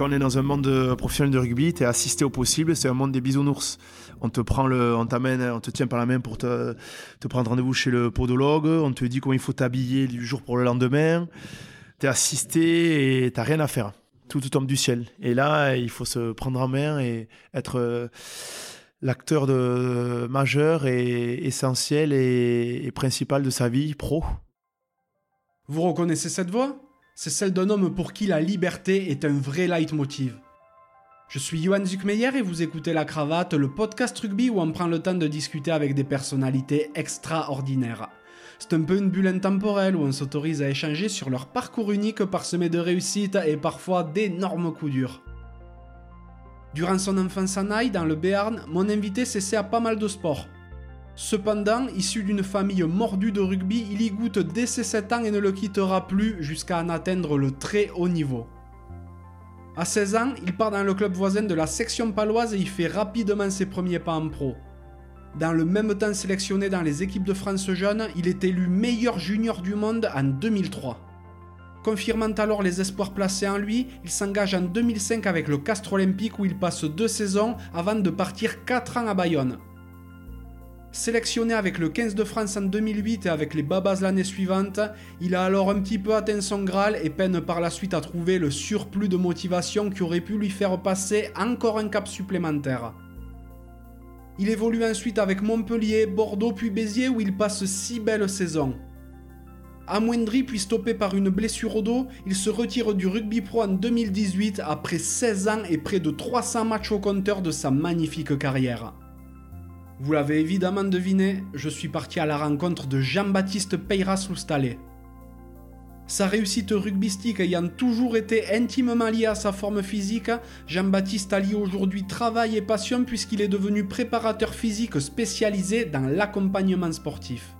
quand on est dans un monde professionnel de rugby, tu es assisté au possible, c'est un monde des bisounours. On te prend le, on t'amène, on te tient par la main pour te, te prendre rendez-vous chez le podologue, on te dit comment il faut t'habiller du jour pour le lendemain. Tu es assisté et t'as rien à faire. Tout tombe du ciel. Et là, il faut se prendre en main et être euh, l'acteur majeur et essentiel et principal de sa vie pro. Vous reconnaissez cette voix? C'est celle d'un homme pour qui la liberté est un vrai leitmotiv. Je suis Johan Zuckmeyer et vous écoutez La Cravate, le podcast rugby où on prend le temps de discuter avec des personnalités extraordinaires. C'est un peu une bulle intemporelle où on s'autorise à échanger sur leur parcours unique parsemé de réussites et parfois d'énormes coups durs. Durant son enfance à Naï, dans le Béarn, mon invité s'essaie à pas mal de sports. Cependant, issu d'une famille mordue de rugby, il y goûte dès ses 7 ans et ne le quittera plus jusqu'à en atteindre le très haut niveau. À 16 ans, il part dans le club voisin de la section paloise et y fait rapidement ses premiers pas en pro. Dans le même temps sélectionné dans les équipes de France jeunes, il est élu meilleur junior du monde en 2003. Confirmant alors les espoirs placés en lui, il s'engage en 2005 avec le Castre Olympique où il passe deux saisons avant de partir 4 ans à Bayonne. Sélectionné avec le 15 de France en 2008 et avec les Babas l'année suivante, il a alors un petit peu atteint son Graal et peine par la suite à trouver le surplus de motivation qui aurait pu lui faire passer encore un cap supplémentaire. Il évolue ensuite avec Montpellier, Bordeaux puis Béziers où il passe six belles saisons. Amoindri puis stoppé par une blessure au dos, il se retire du rugby pro en 2018 après 16 ans et près de 300 matchs au compteur de sa magnifique carrière. Vous l'avez évidemment deviné, je suis parti à la rencontre de Jean-Baptiste Peyras Loustalé. Sa réussite rugbystique ayant toujours été intimement liée à sa forme physique, Jean-Baptiste allie aujourd'hui travail et passion puisqu'il est devenu préparateur physique spécialisé dans l'accompagnement sportif.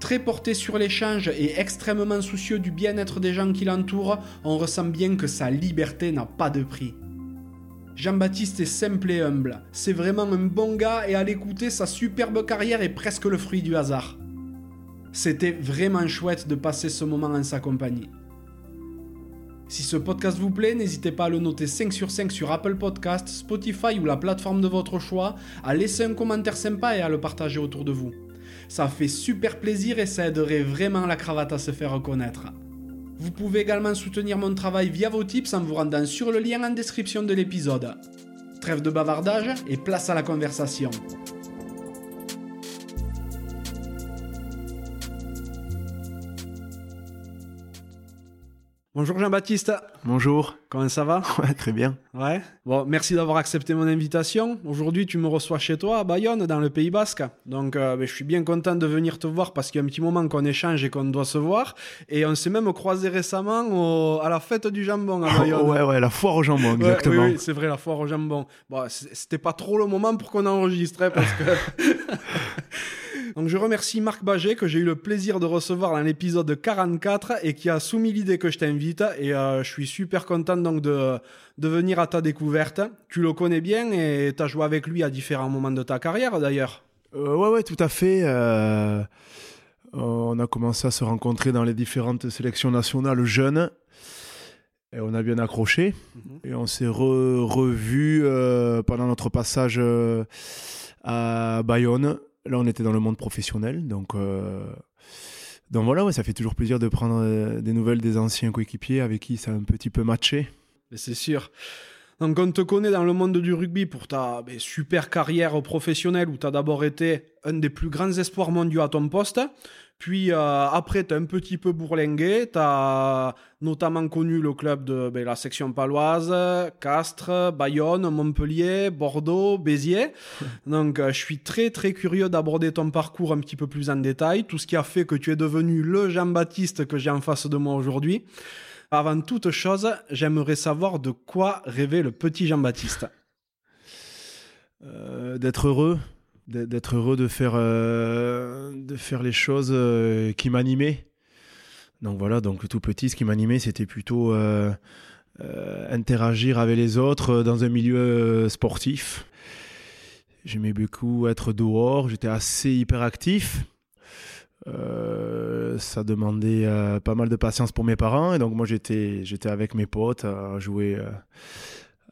Très porté sur l'échange et extrêmement soucieux du bien-être des gens qui l'entourent, on ressent bien que sa liberté n'a pas de prix. Jean-Baptiste est simple et humble. C'est vraiment un bon gars et à l'écouter, sa superbe carrière est presque le fruit du hasard. C'était vraiment chouette de passer ce moment en sa compagnie. Si ce podcast vous plaît, n'hésitez pas à le noter 5 sur 5 sur Apple Podcast, Spotify ou la plateforme de votre choix, à laisser un commentaire sympa et à le partager autour de vous. Ça fait super plaisir et ça aiderait vraiment la cravate à se faire reconnaître. Vous pouvez également soutenir mon travail via vos tips en vous rendant sur le lien en description de l'épisode. Trêve de bavardage et place à la conversation. Bonjour Jean-Baptiste. Bonjour. Comment ça va? Ouais, très bien. Ouais. Bon, merci d'avoir accepté mon invitation. Aujourd'hui, tu me reçois chez toi à Bayonne, dans le Pays Basque. Donc, euh, ben, je suis bien content de venir te voir parce qu'il y a un petit moment qu'on échange et qu'on doit se voir. Et on s'est même croisé récemment au- à la fête du jambon à Bayonne. ouais, ouais, la foire au jambon, Ouais, exactement. oui, oui, c'est vrai, la foire au jambon. Bon, c'était pas trop le moment pour qu'on enregistre, parce que. Donc, je remercie Marc Baget, que j'ai eu le plaisir de recevoir dans l'épisode 44 et qui a soumis l'idée que je t'invite. Et euh, je suis super content donc de, de venir à ta découverte. Tu le connais bien et tu as joué avec lui à différents moments de ta carrière d'ailleurs. Euh, ouais, ouais, tout à fait. euh, on a commencé à se rencontrer dans les différentes sélections nationales jeunes. Et on a bien accroché. Et on s'est re- revus euh, pendant notre passage euh, à Bayonne. Là, on était dans le monde professionnel. Donc, euh, donc voilà, ça fait toujours plaisir de prendre euh, des nouvelles des anciens coéquipiers avec qui ça a un petit peu matché. C'est sûr. Donc on te connaît dans le monde du rugby pour ta ben, super carrière professionnelle où tu as d'abord été un des plus grands espoirs mondiaux à ton poste. Puis euh, après, tu as un petit peu bourlingué. Tu as notamment connu le club de ben, la section paloise, Castres, Bayonne, Montpellier, Bordeaux, Béziers. Donc euh, je suis très très curieux d'aborder ton parcours un petit peu plus en détail, tout ce qui a fait que tu es devenu le Jean-Baptiste que j'ai en face de moi aujourd'hui. Avant toute chose, j'aimerais savoir de quoi rêvait le petit Jean-Baptiste. Euh, d'être heureux, d'être heureux de faire, euh, de faire les choses euh, qui m'animaient. Donc voilà, donc tout petit, ce qui m'animait, c'était plutôt euh, interagir avec les autres dans un milieu sportif. J'aimais beaucoup être dehors, j'étais assez hyperactif. ça demandait pas mal de patience pour mes parents. Et donc moi, j'étais, j'étais avec mes potes à jouer,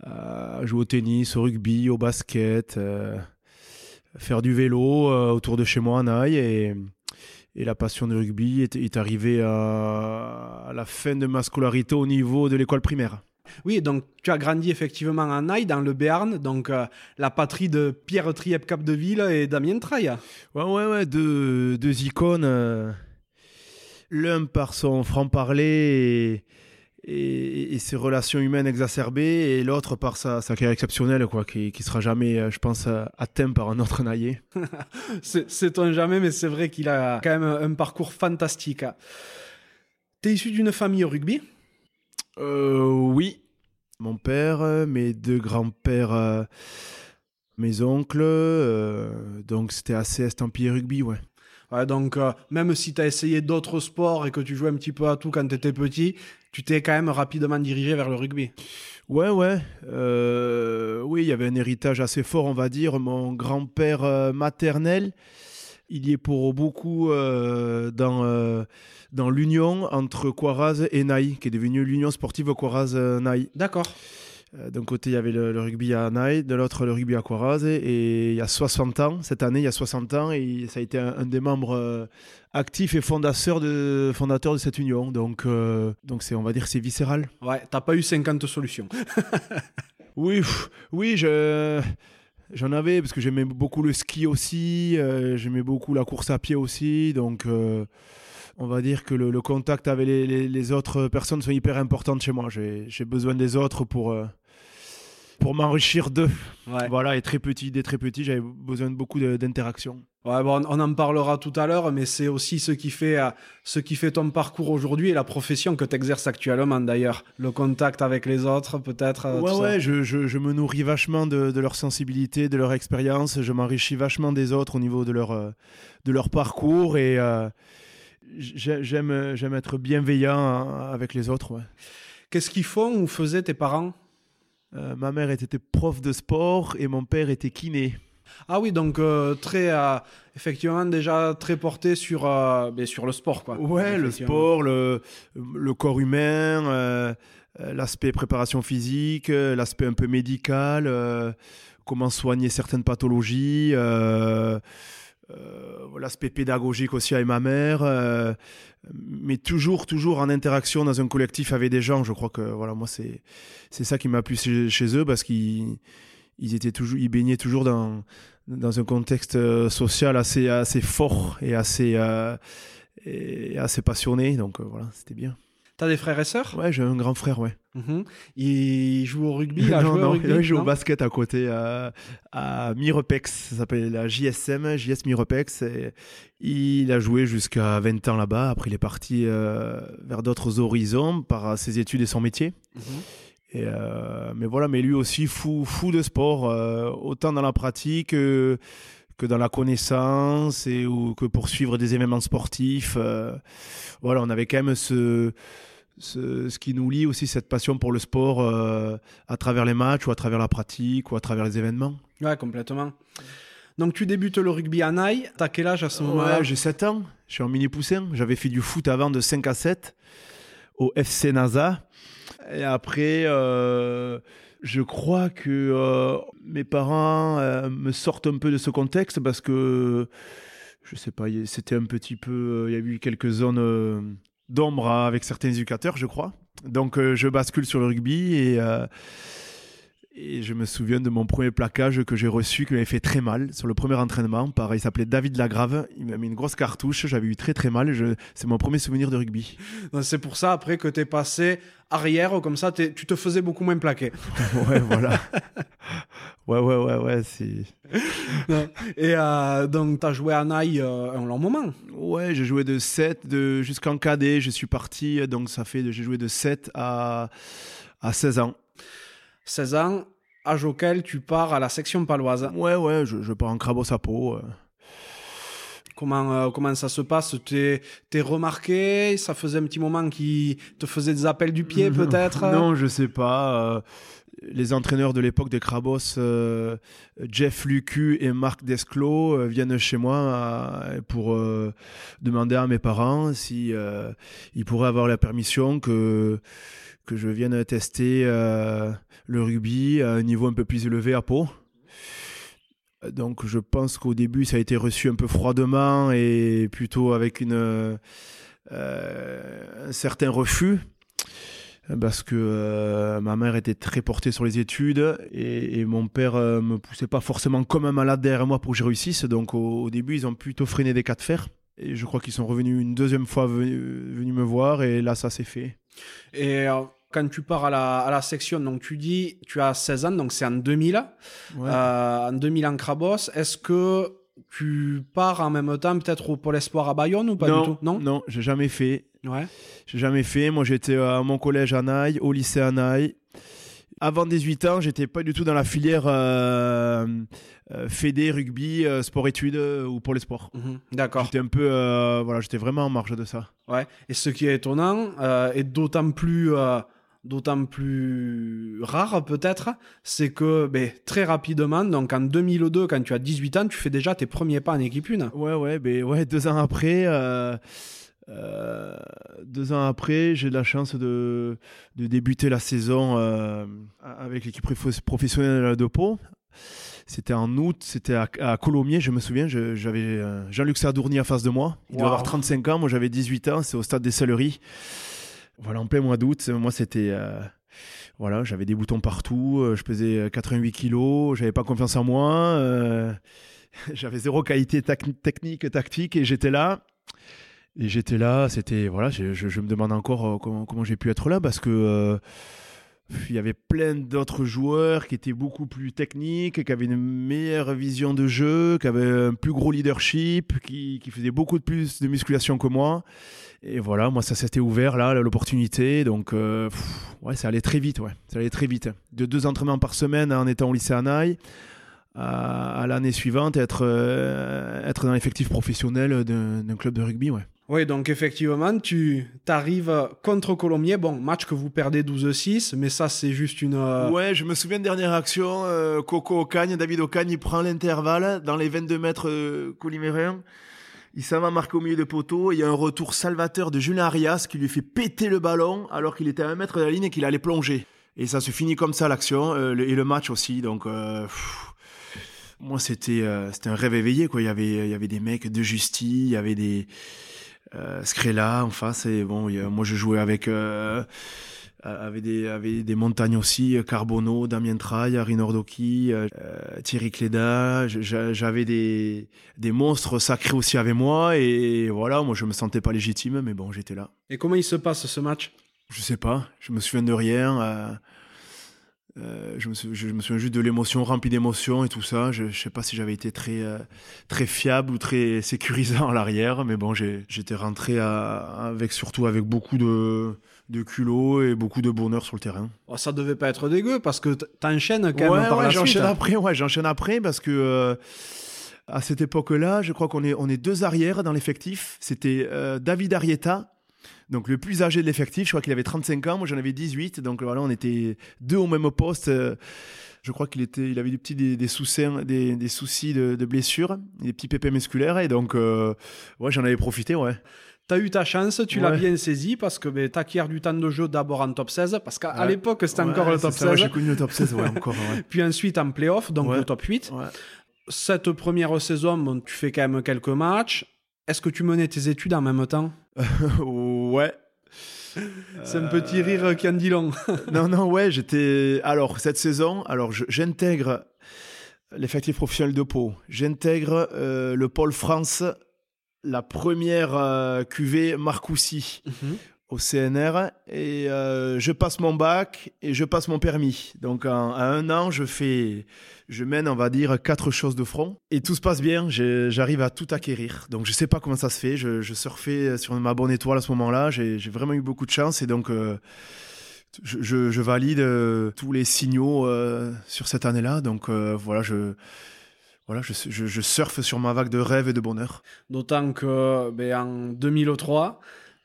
à jouer au tennis, au rugby, au basket, faire du vélo autour de chez moi à Naï. Et, et la passion du rugby est, est arrivée à, à, la fin de ma scolarité au niveau de l'école primaire. Oui, donc tu as grandi effectivement à Naï, dans le Béarn, donc euh, la patrie de Pierre Triep Capdeville et Damien Traille. Ouais, ouais, ouais, deux, deux icônes. Euh, l'un par son franc-parler et, et, ses relations humaines exacerbées, et l'autre par sa, sa, carrière exceptionnelle, quoi, qui, qui sera jamais, euh, je pense, atteint par un autre c'est un jamais, mais c'est vrai qu'il a quand même un parcours fantastique. Tu es issu d'une famille au rugby? Euh, Oui. Mon père, mes deux grands-pères, euh, mes oncles. Euh, donc c'était assez estampillé rugby, ouais. Ouais, donc euh, même si tu as essayé d'autres sports et que tu jouais un petit peu à tout quand tu étais petit, tu t'es quand même rapidement dirigé vers le rugby. Ouais, ouais. oui, il y avait un héritage assez fort, on va dire. Mon grand-père maternel, il y est pour beaucoup dans dans l'union entre Quaraz et Naï, qui est devenue l'Union sportive Quaraz-Naï. D'accord. Euh, d'un côté, il y avait le, rugby à Naï, de l'autre, le rugby à Quaraz. Et, il y a 60 ans, cette année, il y a 60 ans, et ça a été un, des membres euh, actifs et fondateurs de, fondateur de cette union. Donc, euh, donc c'est, on va dire c'est viscéral. Ouais, t'as pas eu 50 solutions. oui, oui, je. J'en avais parce que j'aimais beaucoup le ski aussi, j'aimais beaucoup la course à pied aussi, donc on va dire que le, contact avec les, autres personnes sont hyper importantes chez moi. J'ai besoin des autres pour, pour m'enrichir d'eux. Voilà, et très petit, dès très petit, j'avais besoin de beaucoup d'interactions. Ouais, bon, on en parlera tout à l'heure, mais c'est aussi ce qui fait, euh, ce qui fait ton parcours aujourd'hui et la profession que tu exerces actuellement d'ailleurs. Le contact avec les autres, peut-être. Euh, ouais, ouais, je, je, me nourris vachement de, leur sensibilité, de leur expérience. Je m'enrichis vachement des autres au niveau de leur, de leur parcours et j'aime j'aime être bienveillant avec les autres. Qu'est-ce qu'ils font ou faisaient tes parents? Euh, Ma mère était prof de sport et mon père était kiné. Ah oui, donc euh, très euh, effectivement déjà très porté sur ben, sur le sport quoi. Ouais, le sport, le, le corps humain, l'aspect préparation physique, l'aspect un peu médical, comment soigner certaines pathologies. Euh, l'aspect pédagogique aussi avec ma mère, euh, mais toujours, toujours en interaction dans un collectif avec des gens. Je crois que voilà, moi c'est c'est ça qui m'a plu chez, eux parce qu'ils ils étaient toujours, ils baignaient toujours dans dans un contexte euh, social assez assez fort et assez et assez passionné. Donc voilà, c'était bien. T'as des frères et sœurs? Ouais, j'ai un grand frère, ouais. Mhm. Il joue au rugby il non, non, au rugby, il joue au basket à côté, euh, à Mirepex. Ça s'appelle la JSM, JS Mirepex. Et il a joué jusqu'à 20 ans là-bas. Après, il est parti euh, vers d'autres horizons par ses études et son métier. Mhm. Et euh, mais voilà, mais lui aussi fou, fou de sport, autant dans la pratique que dans la connaissance et ou que pour suivre des événements sportifs. voilà, on avait quand même ce ce, qui nous lie aussi cette passion pour le sport euh, à travers les matchs ou à travers la pratique ou à travers les événements. Ouais, complètement. Donc tu débutes le rugby à Naï, t'as quel âge à ce moment-là Ouais, j'ai 7 ans, je suis en mini poussin, j'avais fait du foot avant de 5 à 7 au FC NASA. Et après, euh, je crois que euh, mes parents me sortent un peu de ce contexte parce que, je sais pas, c'était un petit peu, il y a eu quelques zones d'ombre avec certains éducateurs, je crois. Donc euh, je bascule sur le rugby et, euh, et je me souviens de mon premier plaquage que j'ai reçu qui m'avait fait très mal sur le premier entraînement. Pareil, il s'appelait David Lagrave. Il m'a mis une grosse cartouche. J'avais eu très très mal. C'est mon premier souvenir de rugby. C'est pour ça après que tu es passé arrière, comme ça tu te faisais beaucoup moins plaquer. ouais, voilà. ouais, ouais, ouais, ouais. Et euh, donc, tu as joué à Naï euh, un long moment Ouais, j'ai joué de 7 de, jusqu'en cadet. Je suis parti, donc ça fait, j'ai joué de 7 à, à 16 ans. 16 ans, âge auquel tu pars à la section paloise. Ouais, ouais, je, pars en crabos à peau. Comment, comment ça se passe T'es es remarqué Ça faisait un petit moment qui te faisait des appels du pied peut-être? Non, je sais pas les entraîneurs de l'époque des Crabos, euh, Jeff Lucu et Marc Desclos, euh, viennent chez moi euh, pour demander à mes parents si ils pourraient avoir la permission que que je vienne tester le rugby à un niveau un peu plus élevé à Pau. Donc je pense qu'au début ça a été reçu un peu froidement et plutôt avec une, un certain refus parce que euh, ma mère était très portée sur les études et, mon père euh, me poussait pas forcément comme un malade derrière moi pour que je réussisse. Donc au, début, ils ont plutôt freiné des cas de fer. Et je crois qu'ils sont revenus une deuxième fois venus, me voir et là, ça s'est fait. Et euh, quand tu pars à la, à la, section, donc tu dis, tu as 16 ans, donc c'est en 2000, en 2000 en Crabos. Est-ce que tu pars en même temps peut-être au Pôle Espoir à Bayonne ou pas du tout? Non, non, j'ai jamais fait. Ouais. J'ai jamais fait. Moi, j'étais à mon collège à Naï, au lycée à Naï. Avant 18 ans, j'étais pas du tout dans la filière euh, euh fédé, rugby, euh, sport-études euh, ou pour les sports. Mhm, d'accord. J'étais un peu, voilà, j'étais vraiment en marge de ça. Ouais. Et ce qui est étonnant, et d'autant plus d'autant plus rare peut-être, c'est que ben, très rapidement, donc en 2002, quand tu as 18 ans, tu fais déjà tes premiers pas en équipe 1. Ouais, ouais, ben, ouais deux ans après. Euh, deux ans après, j'ai la chance de, de, débuter la saison euh, avec l'équipe professionnelle de Pau. C'était en août, c'était à, Colomiers, je me souviens. J'avais euh, Jean-Luc Sadourny en face de moi. Il doit avoir 35 ans, moi j'avais 18 ans, c'est au stade des Selleries. Voilà, en plein mois d'août, moi c'était. voilà, j'avais des boutons partout, je pesais 88 kilos, j'avais pas confiance en moi, j'avais zéro qualité technique, tactique et j'étais là. Et j'étais là, c'était voilà, je, me demande encore euh, comment, j'ai pu être là parce que euh, il y avait plein d'autres joueurs qui étaient beaucoup plus techniques, qui avaient une meilleure vision de jeu, qui avaient un plus gros leadership, qui, qui faisaient beaucoup de plus de musculation que moi. Et voilà, moi ça s'était ouvert là, l'opportunité. Donc euh, ouais, ça allait très vite, ouais, ça allait très vite. De deux entraînements par semaine en étant au lycée Anaï à, l'année suivante être être dans l'effectif professionnel d'un club de rugby, ouais. Oui, donc effectivement, tu arrives contre Colombier. Bon, match que vous perdez 12-6, mais ça, c'est juste une. Euh, ouais, je me souviens de dernière action. Euh, Coco Ocagne, David Ocagne, il prend l'intervalle dans les 22 mètres euh, Il s'en va marquer au milieu de poteau. Il y a un retour salvateur de Julien Arias qui lui fait péter le ballon alors qu'il était à un mètre de la ligne et qu'il allait plonger. Et ça se finit comme ça, l'action. Euh, et le match aussi. Donc. moi, c'était c'était un rêve éveillé. Quoi. Il, y avait, il y avait des mecs de justice, il y avait des euh, Scrella en face. Et bon, moi, je jouais avec euh, avec des, avec des montagnes aussi, Carbono, Damien Traille, Rinordoki, euh, Thierry Cléda. J'avais des, des monstres sacrés aussi avec moi. Et voilà, moi, je me sentais pas légitime, mais bon, j'étais là. Et comment il se passe ce match? Je sais pas. Je me souviens de rien. Euh, je, me souviens, je, me souviens, juste de l'émotion, remplie d'émotions et tout ça. Je ne sais pas si j'avais été très, euh, très fiable ou très sécurisant à l'arrière, mais bon, j'étais rentré à, avec, surtout avec beaucoup de, de culot et beaucoup de bonheur sur le terrain. Oh, ça devait pas être dégueu parce que t'enchaînes quand même par ouais, j'enchaîne après, ouais, j'enchaîne après parce que euh, à cette époque-là, je crois qu'on est, on est deux arrières dans l'effectif. C'était David Arieta donc le plus âgé de l'effectif, je crois qu'il avait 35 ans, moi j'en avais 18, donc voilà, on était deux au même poste. Je crois qu'il était, il avait des petits des, soucis, des, soucis de, blessures, des petits pépins musculaires, et donc euh, ouais, j'en avais profité, ouais. T'as eu ta chance, tu l'as bien saisi parce que ben, t'acquiers du temps de jeu d'abord en top 16, parce qu'à l'époque c'était encore le top 16. J'ai connu le top 16, ouais, encore. Puis ensuite en playoff, donc le top 8. Cette première saison, bon, tu fais quand même quelques matchs. Est-ce que tu menais tes études en même temps? Ouais. C'est un petit rire dit long. non, non, ouais, j'étais. Alors, cette saison, alors j'intègre l'effectif professionnel de Pau. J'intègre euh, le pôle France, la première euh, QV Marcoussi. Mhm au CNR et euh, je passe mon bac et je passe mon permis. Donc à un an, je fais, je mène, on va dire, quatre choses de front et tout se passe bien. J'arrive à tout acquérir. Donc je sais pas comment ça se fait. Je, je surfais sur ma bonne étoile à ce moment-là. J'ai vraiment eu beaucoup de chance et donc euh, je, valide euh, tous les signaux sur cette année-là. Donc voilà, je voilà, je, surfe sur ma vague de rêve et de bonheur. D'autant que ben, en 2003,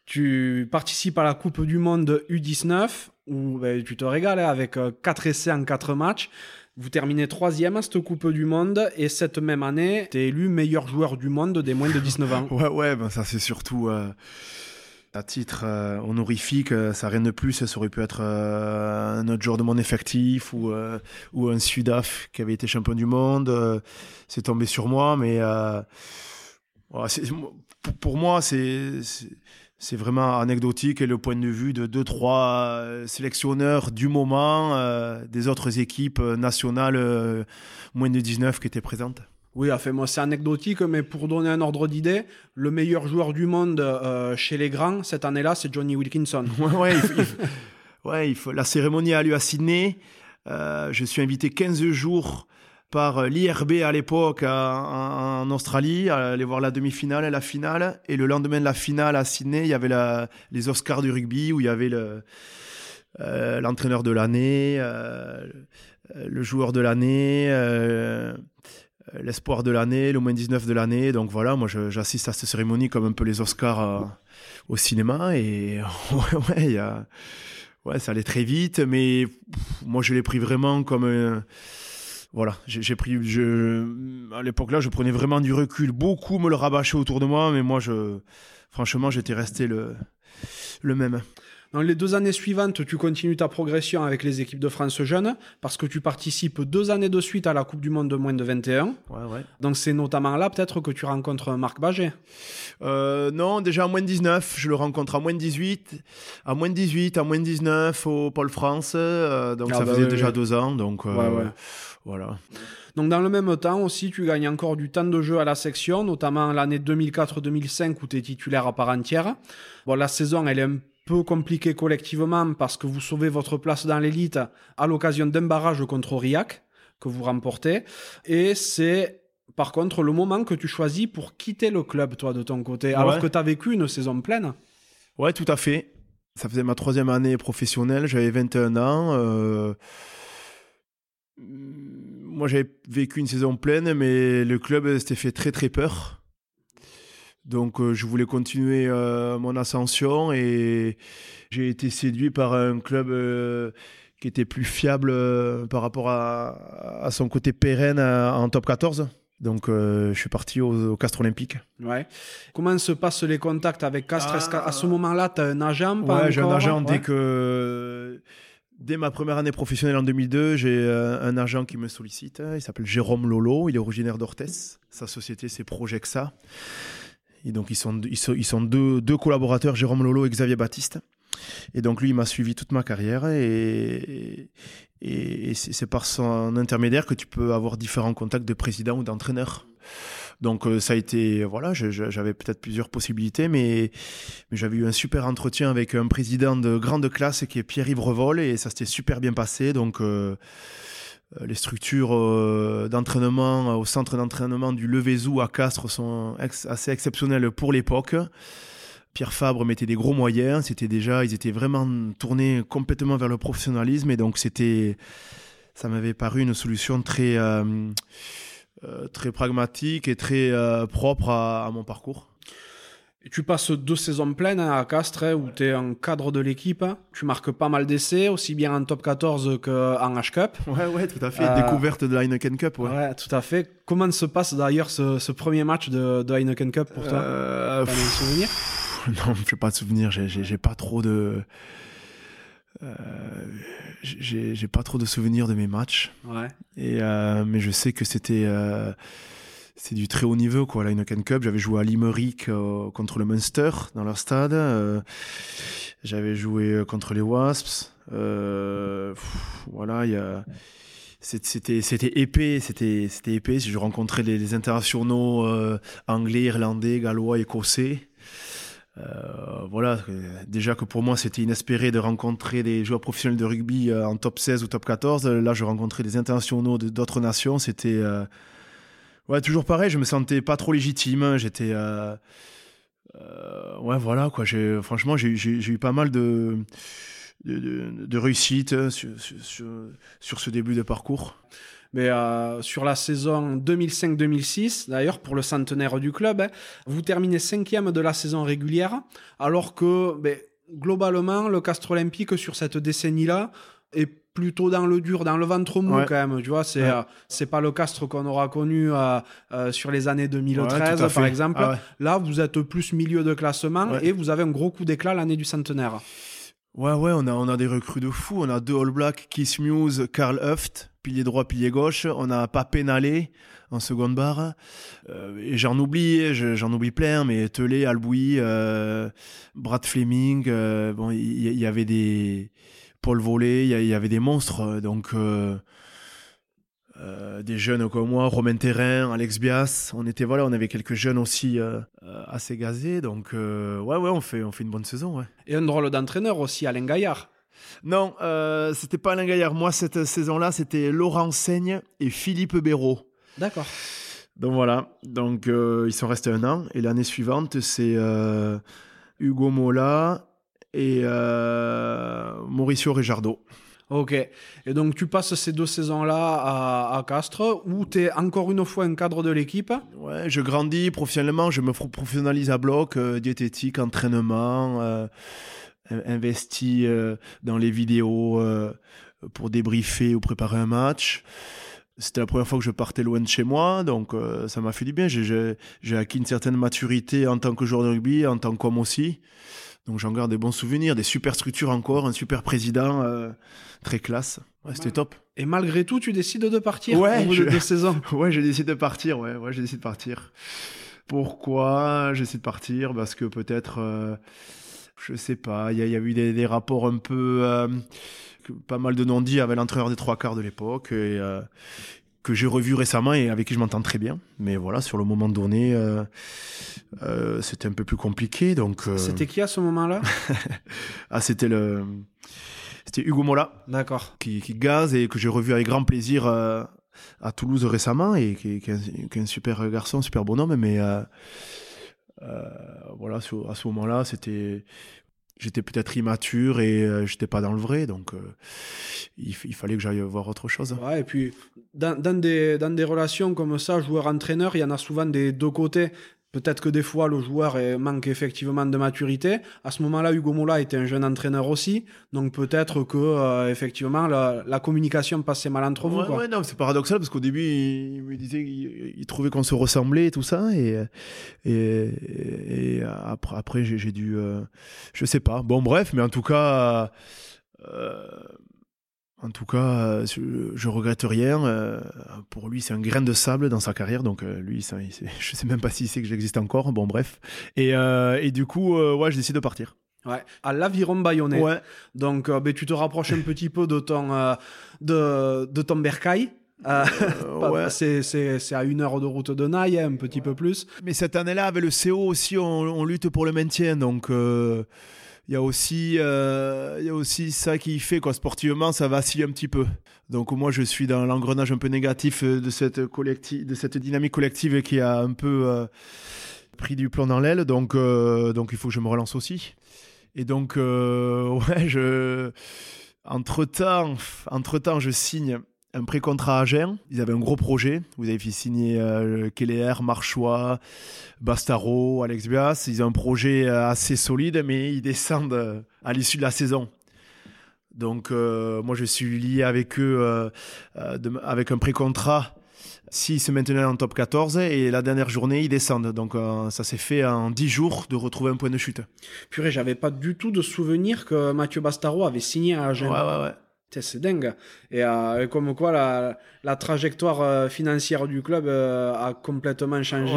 tu participes à la Coupe du Monde U19 où ben, tu te régales hein, avec 4 essais en 4 matchs. Vous terminez troisième à cette Coupe du Monde et cette même année, tu es élu meilleur joueur du monde des moins de 19 ans. ouais, ouais, ben ça c'est surtout euh, à titre euh, honorifique, euh, ça rien de plus. Ça aurait pu être un autre joueur de mon effectif ou un Sudaf qui avait été champion du monde. c'est tombé sur moi, mais pour moi, c'est c'est vraiment anecdotique et le point de vue de deux, trois euh, sélectionneurs du moment euh, des autres équipes nationales euh, moins de 19 qui étaient présentes. Oui, enfin, moi, c'est anecdotique, mais pour donner un ordre d'idée, le meilleur joueur du monde chez les grands cette année-là, c'est Johnny Wilkinson. ouais, ouais, il faut, la cérémonie a lieu à Sydney. je suis invité 15 jours par euh, l'IRB à l'époque en, Australie, aller voir la demi-finale et la finale. Et le lendemain de la finale à Sydney, il y avait les Oscars du rugby où il y avait euh, l'entraîneur de l'année, euh, le joueur de l'année, l'espoir de l'année, le moins 19 de l'année. Donc voilà, moi j'assiste à cette cérémonie comme un peu les Oscars au cinéma. Et ouais, ça allait très vite, mais moi je l'ai pris vraiment comme voilà, j'ai pris, je, à l'époque là, je prenais vraiment du recul. Beaucoup me le rabâchaient autour de moi, mais moi, je, franchement, j'étais resté le, le même. Dans les deux années suivantes, tu continues ta progression avec les équipes de France jeunes parce que tu participes deux années de suite à la Coupe du Monde de moins de 21. Ouais, ouais. Donc c'est notamment là peut-être que tu rencontres Marc Baget. Euh, non, déjà à moins de 19, je le rencontre à moins de 18, à moins de 18, à moins de 19 au Pôle France. Euh, donc ah ça bah faisait déjà deux ans. Donc euh, voilà. Donc dans le même temps aussi, tu gagnes encore du temps de jeu à la section, notamment l'année 2004-2005 où tu es titulaire à part entière. Bon, la saison, elle est un peu compliquée collectivement parce que vous sauvez votre place dans l'élite à l'occasion d'un barrage contre Aurillac que vous remportez. Et c'est par contre le moment que tu choisis pour quitter le club, toi, de ton côté, alors que tu as vécu une saison pleine. Ouais, tout à fait. Ça faisait ma troisième année professionnelle, j'avais 21 ans. Euh moi, j'avais vécu une saison pleine, mais le club s'était fait très très peur. Donc, euh, je voulais continuer euh, mon ascension et j'ai été séduit par un club euh, qui était plus fiable par rapport à, son côté pérenne en top 14. Donc, je suis parti au, Castre Olympique. Ouais. Comment se passent les contacts avec Castres? À ce moment-là, tu as un agent Ouais, j'ai un agent dès que Dès ma première année professionnelle en 2002, j'ai un agent qui me sollicite. Il s'appelle Jérôme Lolo. Il est originaire d'Orthès. Sa société, c'est Projexa. Donc, ils sont, ils sont, deux, deux, collaborateurs, Jérôme Lolo et Xavier Baptiste. Et donc, lui, il m'a suivi toute ma carrière. Et, et, c'est par son intermédiaire que tu peux avoir différents contacts de président ou d'entraîneur. Donc euh, ça a été, voilà, j'avais peut-être plusieurs possibilités, mais, mais j'avais eu un super entretien avec un président de grande classe qui est Pierre-Yves et ça s'était super bien passé. Donc euh, les structures d'entraînement au centre d'entraînement du Levezou à Castres sont assez exceptionnelles pour l'époque. Pierre Fabre mettait des gros moyens, c'était déjà, ils étaient vraiment tournés complètement vers le professionnalisme et donc c'était, ça m'avait paru une solution très euh, très pragmatique et très euh, propre à, mon parcours. Tu passes deux saisons pleines hein, à Castres hein, où tu es un cadre de l'équipe. Tu marques pas mal d'essais, aussi bien en top 14 qu'en H-Cup. Ouais, ouais, tout à fait. Euh, Découverte de la Heineken Cup. Ouais. ouais. tout à fait. Comment se passe d'ailleurs ce, premier match de, de Heineken Cup pour toi? Euh, souvenir Non, je n'ai pas de souvenir. J'ai pas trop de. Euh, j'ai pas trop de souvenirs de mes matchs. Ouais. Et, euh, mais je sais que c'était euh, c'est du très haut niveau quoi. La Heineken Cup j'avais joué à Limerick contre le Munster dans leur stade. J'avais joué contre les Wasps. Voilà il y a c'était c'était épais c'était c'était épais. Je rencontrais les, internationaux anglais irlandais gallois écossais. Euh, voilà, déjà que pour moi c'était inespéré de rencontrer des joueurs professionnels de rugby euh, en top 16 ou top 14. Là, je rencontrais des internationaux d'autres nations. C'était euh, ouais, toujours pareil. Je me sentais pas trop légitime. J'étais ouais, voilà quoi. Franchement, j'ai eu pas mal de de, réussite sur, sur, sur, ce début de parcours. Mais euh, sur la saison 2005-2006, d'ailleurs, pour le centenaire du club, hein, vous terminez cinquième de la saison régulière, alors que ben, globalement, le Castre Olympique sur cette décennie-là est plutôt dans le dur, dans le ventre mou quand même. Tu vois, c'est euh, c'est pas le Castre qu'on aura connu euh, euh, sur les années 2013 par exemple. Ah Là, vous êtes plus milieu de classement et vous avez un gros coup d'éclat l'année du centenaire. Ouais, ouais, on a, on a des recrues de fou. On a deux All Blacks, Kiss Muse, Karl Huft, pilier droit, pilier gauche. On a pas Pénalé en seconde barre. et j'en oublie, j'en oublie plein, mais Telé, Albouy, Brad Fleming. bon, il y, avait des Paul Volé, il y, avait des monstres, euh, donc euh, euh, des jeunes comme moi, Romain Terrain, Alex Bias, on était voilà, on avait quelques jeunes aussi assez gazés, donc ouais ouais, on fait on fait une bonne saison, ouais. Et un drôle d'entraîneur aussi, Alain Gaillard. Non, c'était pas Alain Gaillard. Moi cette saison-là, c'était Laurent Seigne et Philippe Béraud. D'accord. Donc voilà, donc ils sont restés un an et l'année suivante c'est Hugo Mola, et euh, Mauricio Rejardo. Ok. Et donc tu passes ces deux saisons-là à, Castres, où tu es encore une fois un cadre de l'équipe? Ouais, je grandis professionnellement, je me professionnalise à bloc, euh, diététique, entraînement, euh, investi dans les vidéos pour débriefer ou préparer un match. C'était la première fois que je partais loin de chez moi, donc ça m'a fait du bien. J'ai acquis une certaine maturité en tant que joueur de rugby, en tant qu'homme aussi. Donc j'en garde des bons souvenirs, des super structures encore, un super président, euh, très classe. Ouais, c'était top. Et malgré tout, tu décides de partir ouais, au bout je... de deux saisons Ouais, j'ai décidé de partir, ouais, ouais j'ai décidé de partir. Pourquoi j'ai décidé de partir? Parce que peut-être, euh, je sais pas, il y, y, a eu des, des rapports un peu... Euh, pas mal de non-dits avec l'entraîneur des trois quarts de l'époque. Et, euh, que j'ai revu récemment et avec qui je m'entends très bien. Mais voilà, sur le moment donné, euh, euh, c'était un peu plus compliqué. Donc, euh, C'était qui à ce moment-là? Ah, c'était le. C'était Hugo Mola. D'accord. Qui, qui gaze et que j'ai revu avec grand plaisir à Toulouse récemment et qui, est un, super garçon, super bonhomme. Mais voilà, à ce moment-là, c'était j'étais peut-être immature et je j'étais pas dans le vrai, donc il, il, fallait que j'aille voir autre chose. Ouais, et puis dans, des, dans des relations comme ça, joueur-entraîneur, il y en a souvent des deux côtés. Peut-être que des fois, le joueur manque effectivement de maturité. À ce moment-là, Hugo Mola était un jeune entraîneur aussi. Donc peut-être que, euh, effectivement, la, la, communication passait mal entre vous. Ouais, non, c'est paradoxal parce qu'au début, il, me disait il, trouvait qu'on se ressemblait et tout ça. Et, et, et après, après j'ai dû. Euh, je sais pas. Bon, bref, mais en tout cas. Euh, en tout cas, euh, je, regrette rien. Euh, pour lui, c'est un grain de sable dans sa carrière. Donc, euh, lui, ça, il je sais même pas s'il sait que j'existe encore. Bon, bref. Et, et du coup, ouais, je décide de partir. Ouais, à l'Aviron Bayonnais. Ouais. Donc, ben, tu te rapproches un petit peu de ton, de, de ton bercail. ouais. C'est à une heure de route de Naï, un petit peu plus. Mais cette année-là, avec le CO aussi, on, on, lutte pour le maintien. Donc il y a aussi euh, il y a aussi ça qui fait quoi sportivement ça vacille un petit peu. Donc moi je suis dans l'engrenage un peu négatif euh, de cette collective de cette dynamique collective qui a un peu euh, pris du plomb dans l'aile. Donc donc il faut que je me relance aussi. Et donc ouais je entre temps entre temps je signe un pré-contrat à Agen. Ils avaient un gros projet. Vous avez fait signer euh, Keller, Marchois, Bastaro, Alex Bias. Ils ont un projet euh, assez solide, mais ils descendent euh, à l'issue de la saison. Donc, euh, moi, je suis lié avec eux avec un pré-contrat s'ils se maintenaient en top 14 et la dernière journée ils descendent. Donc ça s'est fait en 10 jours de retrouver un point de chute. Purée, j'avais pas du tout de souvenir que Mathieu Bastaro avait signé à Agen. Ouais, ouais, ouais c'est dingue. Euh, et, comme quoi, la, la trajectoire euh, financière du club euh, a complètement changé.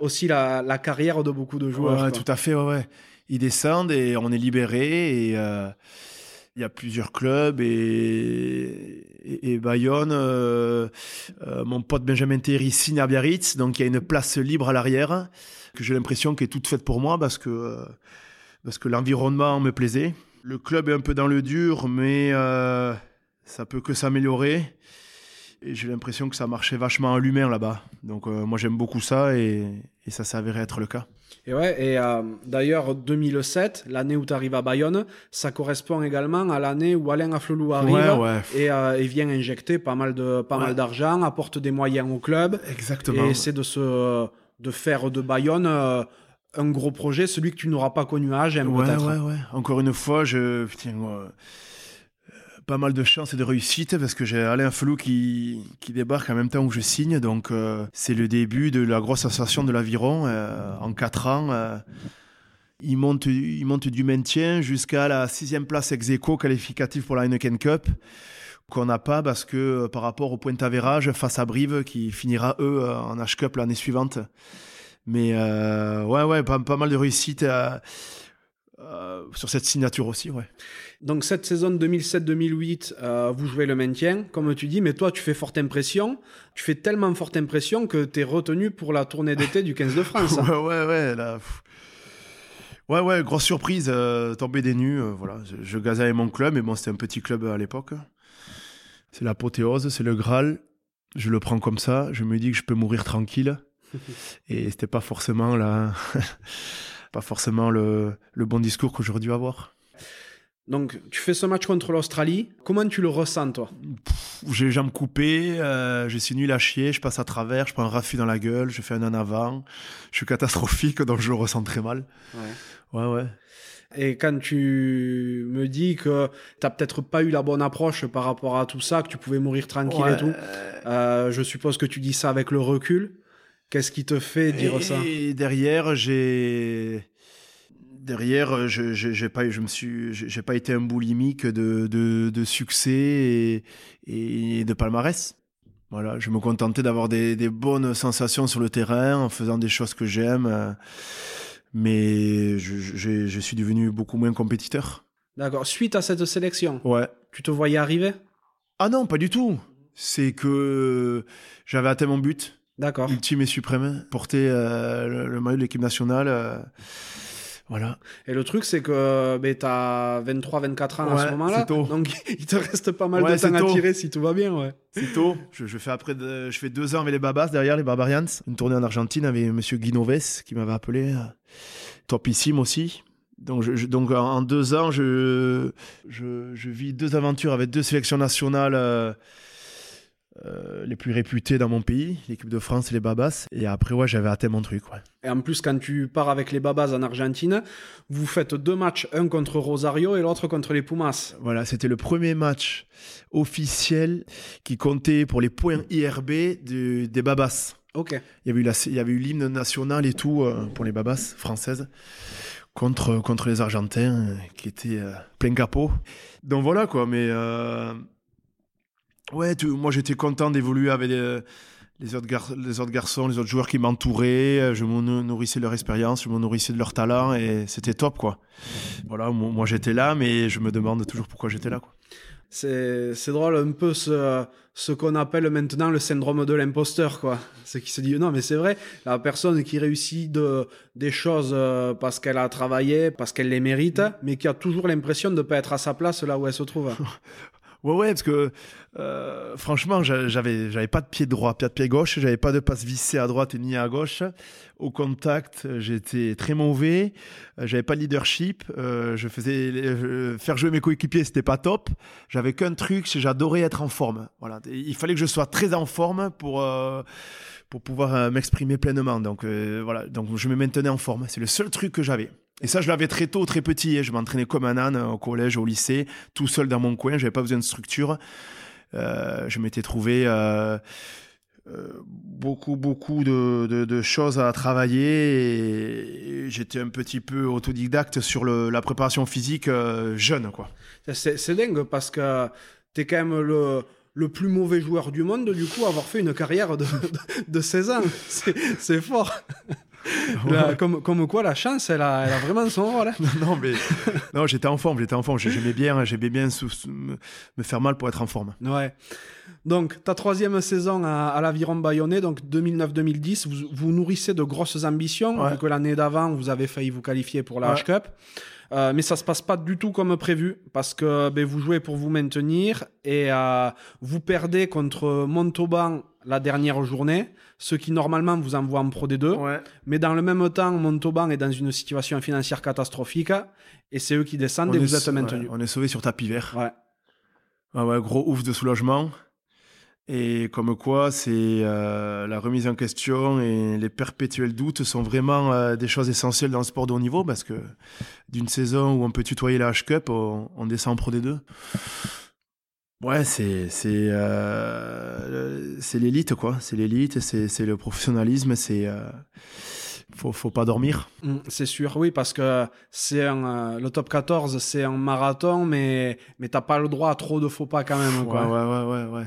Aussi la, la, carrière de beaucoup de joueurs. tout à fait, ouais, Ils descendent et on est libéré. Et il y a plusieurs clubs. Et, et, Bayonne, mon pote Benjamin Terry signe à Biarritz. Donc il y a une place libre à l'arrière que j'ai l'impression qu'elle est toute faite pour moi parce que, parce que l'environnement me plaisait. Le club est un peu dans le dur, mais euh, ça peut que s'améliorer. Et j'ai l'impression que ça marchait vachement à l'humain là-bas. Donc euh, moi j'aime beaucoup ça et, et ça s'est avéré être le cas. Et ouais, et euh, d'ailleurs 2007, l'année où tu arrives à Bayonne, ça correspond également à l'année où Alain Afflelou arrive Ouais, ouais. Et, euh, et vient injecter pas mal de pas mal Ouais. d'argent, apporte des moyens au club Exactement. et essaie de se de faire de Bayonne un gros projet, celui que tu n'auras pas connu à Agen Ouais, peut-être. ouais, ouais. Encore une fois, je, putain, moi, euh, pas mal de chance et de réussite parce que j'ai Alain Felou qui, qui débarque en même temps où je signe. Donc, euh, c'est le début de la grosse association de l'Aviron euh, en quatre ans. euh, il monte, il monte du maintien jusqu'à la sixième place ex aequo qualificative pour la Heineken Cup qu'on n'a pas parce que par rapport au point d'avérage face à Brive qui finira eux en H Cup l'année suivante. Mais euh, ouais, ouais, pas, pas mal de réussite euh, euh, sur cette signature aussi, ouais. Donc cette saison 2007-2008, euh, vous jouez le maintien, comme tu dis, mais toi tu fais forte impression. Tu fais tellement forte impression que tu es retenu pour la tournée d'été du 15 de France. Ouais, ouais, ouais, là. Ouais, ouais, grosse surprise, tomber des nues, voilà. Je, je gazais avec mon club, mais bon, c'était un petit club à l'époque. C'est l'apothéose, c'est le Graal. Je le prends comme ça, je me dis que je peux mourir tranquille. Et c'était pas forcément la... pas forcément le, le bon discours que j'aurais dû avoir. Donc tu fais ce match contre l'Australie. Comment tu le ressens toi? J'ai les jambes coupées, euh, je suis nul à chier, je passe à travers, je prends un raffut dans la gueule, je fais un en avant, je suis catastrophique, donc je le ressens très mal. Ouais, ouais. Et quand tu me dis que t'as peut-être pas eu la bonne approche par rapport à tout ça, que tu pouvais mourir tranquille Ouais. et tout, euh, je suppose que tu dis ça avec le recul. Qu'est-ce qui te fait dire et, ça? Et derrière, j'ai derrière, je je- j'ai pas, je me suis, j'ai pas été un boulimique de de, de succès et, et de palmarès. Voilà, je me contentais d'avoir des, des bonnes sensations sur le terrain en faisant des choses que j'aime, euh, mais je, je, je suis devenu beaucoup moins compétiteur. D'accord. Suite à cette sélection, Ouais. tu te voyais arriver? Ah non, pas du tout. C'est que j'avais atteint mon but D'accord. ultime et suprême, porter euh, le, le maillot de l'équipe nationale. euh, voilà. Et le truc, c'est que ben, t'as 23-24 ans à Ouais, ce moment-là. c'est tôt. Donc, il te reste pas mal Ouais, de temps à tirer si tout va bien, ouais. C'est tôt. Je, je fais après, de- je fais deux ans avec les Babas derrière les Barbarians. Une tournée en Argentine avec Monsieur Guinoves qui m'avait appelé. euh, Topissime aussi. Donc, je, je- donc en, en deux ans, je, je, je vis deux aventures avec deux sélections nationales euh, euh, les plus réputées dans mon pays, l'équipe de France et les Babas. Et après, ouais, j'avais atteint mon truc. Ouais. Et en plus, quand tu pars avec les Babas en Argentine, vous faites deux matchs, un contre Rosario et l'autre contre les Pumas. Voilà, c'était le premier match officiel qui comptait pour les points IRB des Babas. Ok. Il y avait eu, la- il y avait eu l'hymne national et tout euh, pour les babas françaises contre, contre les Argentins euh, qui étaient euh, plein capot. Donc voilà quoi, mais ouais, tu- moi j'étais content d'évoluer avec les, les autres gar- les autres garçons, les autres joueurs qui m'entouraient. Euh, Je me nou- nourrissais de leur expérience, je me nourrissais de leur talent et c'était top quoi. Voilà, moi, j'étais là, mais je me demande toujours pourquoi j'étais là quoi. C'est drôle, un peu ce, ce qu'on appelle maintenant le syndrome de l'imposteur, quoi. C'est qui se dit, non, mais c'est vrai, la personne qui réussit de, des choses euh, parce qu'elle a travaillé, parce qu'elle les mérite, mais qui a toujours l'impression de ne pas être à sa place là où elle se trouve. Ouais, ouais, parce que euh, franchement, j'a- j'avais, j'avais pas de pied droit, pas de pied gauche, j'avais pas de passe vissée à droite et ni à gauche. Au contact, j'étais très mauvais, j'avais pas de leadership, euh, je faisais euh, faire jouer mes coéquipiers, c'était pas top. J'avais qu'un truc, c'est j'adorais être en forme. Voilà, il fallait que je sois très en forme pour euh, pour pouvoir euh, m'exprimer pleinement. Donc euh, voilà, donc je me maintenais en forme. C'est le seul truc que j'avais. Et ça, je l'avais très tôt, très petit. hein. Je m'entraînais comme un âne au collège, au lycée, tout seul dans mon coin. J'avais pas besoin de structure. Euh, je m'étais trouvé euh, euh, beaucoup, beaucoup de, choses à travailler. Et j'étais un petit peu autodidacte sur la préparation physique euh, jeune, quoi. C'est dingue parce que t'es quand même le, plus mauvais joueur du monde, du coup, avoir fait une carrière de, de, de 16 ans. C'est fort. La- comme, comme quoi, la chance, elle a, elle a vraiment son rôle. hein. non, mais non, j'étais en forme, j'étais en forme. J'aimais bien, j'aimais bien sou- sou- me, me faire mal pour être en forme. Ouais. Donc, ta troisième saison à, à l'Aviron Bayonnais, donc 2009-2010, vous, vous nourrissez de grosses ambitions, Ouais. vu que l'année d'avant, vous avez failli vous qualifier pour la Ouais. H-Cup. Euh, mais ça se passe pas du tout comme prévu parce que ben, vous jouez pour vous maintenir et euh, vous perdez contre Montauban la dernière journée, ce qui normalement vous envoie en Pro D2. Ouais. Mais dans le même temps, Montauban est dans une situation financière catastrophique et c'est eux qui descendent et vous êtes maintenus. ouais, on est sauvé sur tapis vert. Ouais. Ah ouais, gros ouf de soulagement. Et comme quoi, c'est euh, la remise en question et les perpétuels doutes sont vraiment euh, des choses essentielles dans le sport de haut niveau parce que d'une saison où on peut tutoyer la H-Cup, on, on descend en Pro D2. Ouais, c'est c'est euh, c'est l'élite quoi. C'est l'élite, c'est c'est le professionnalisme, c'est euh, faut faut pas dormir. Mm, C'est sûr, oui, parce que c'est euh, le top 14, c'est un marathon, mais, mais t'as pas le droit à trop de faux pas quand même. Ouais, Quoi. ouais, ouais, ouais, ouais.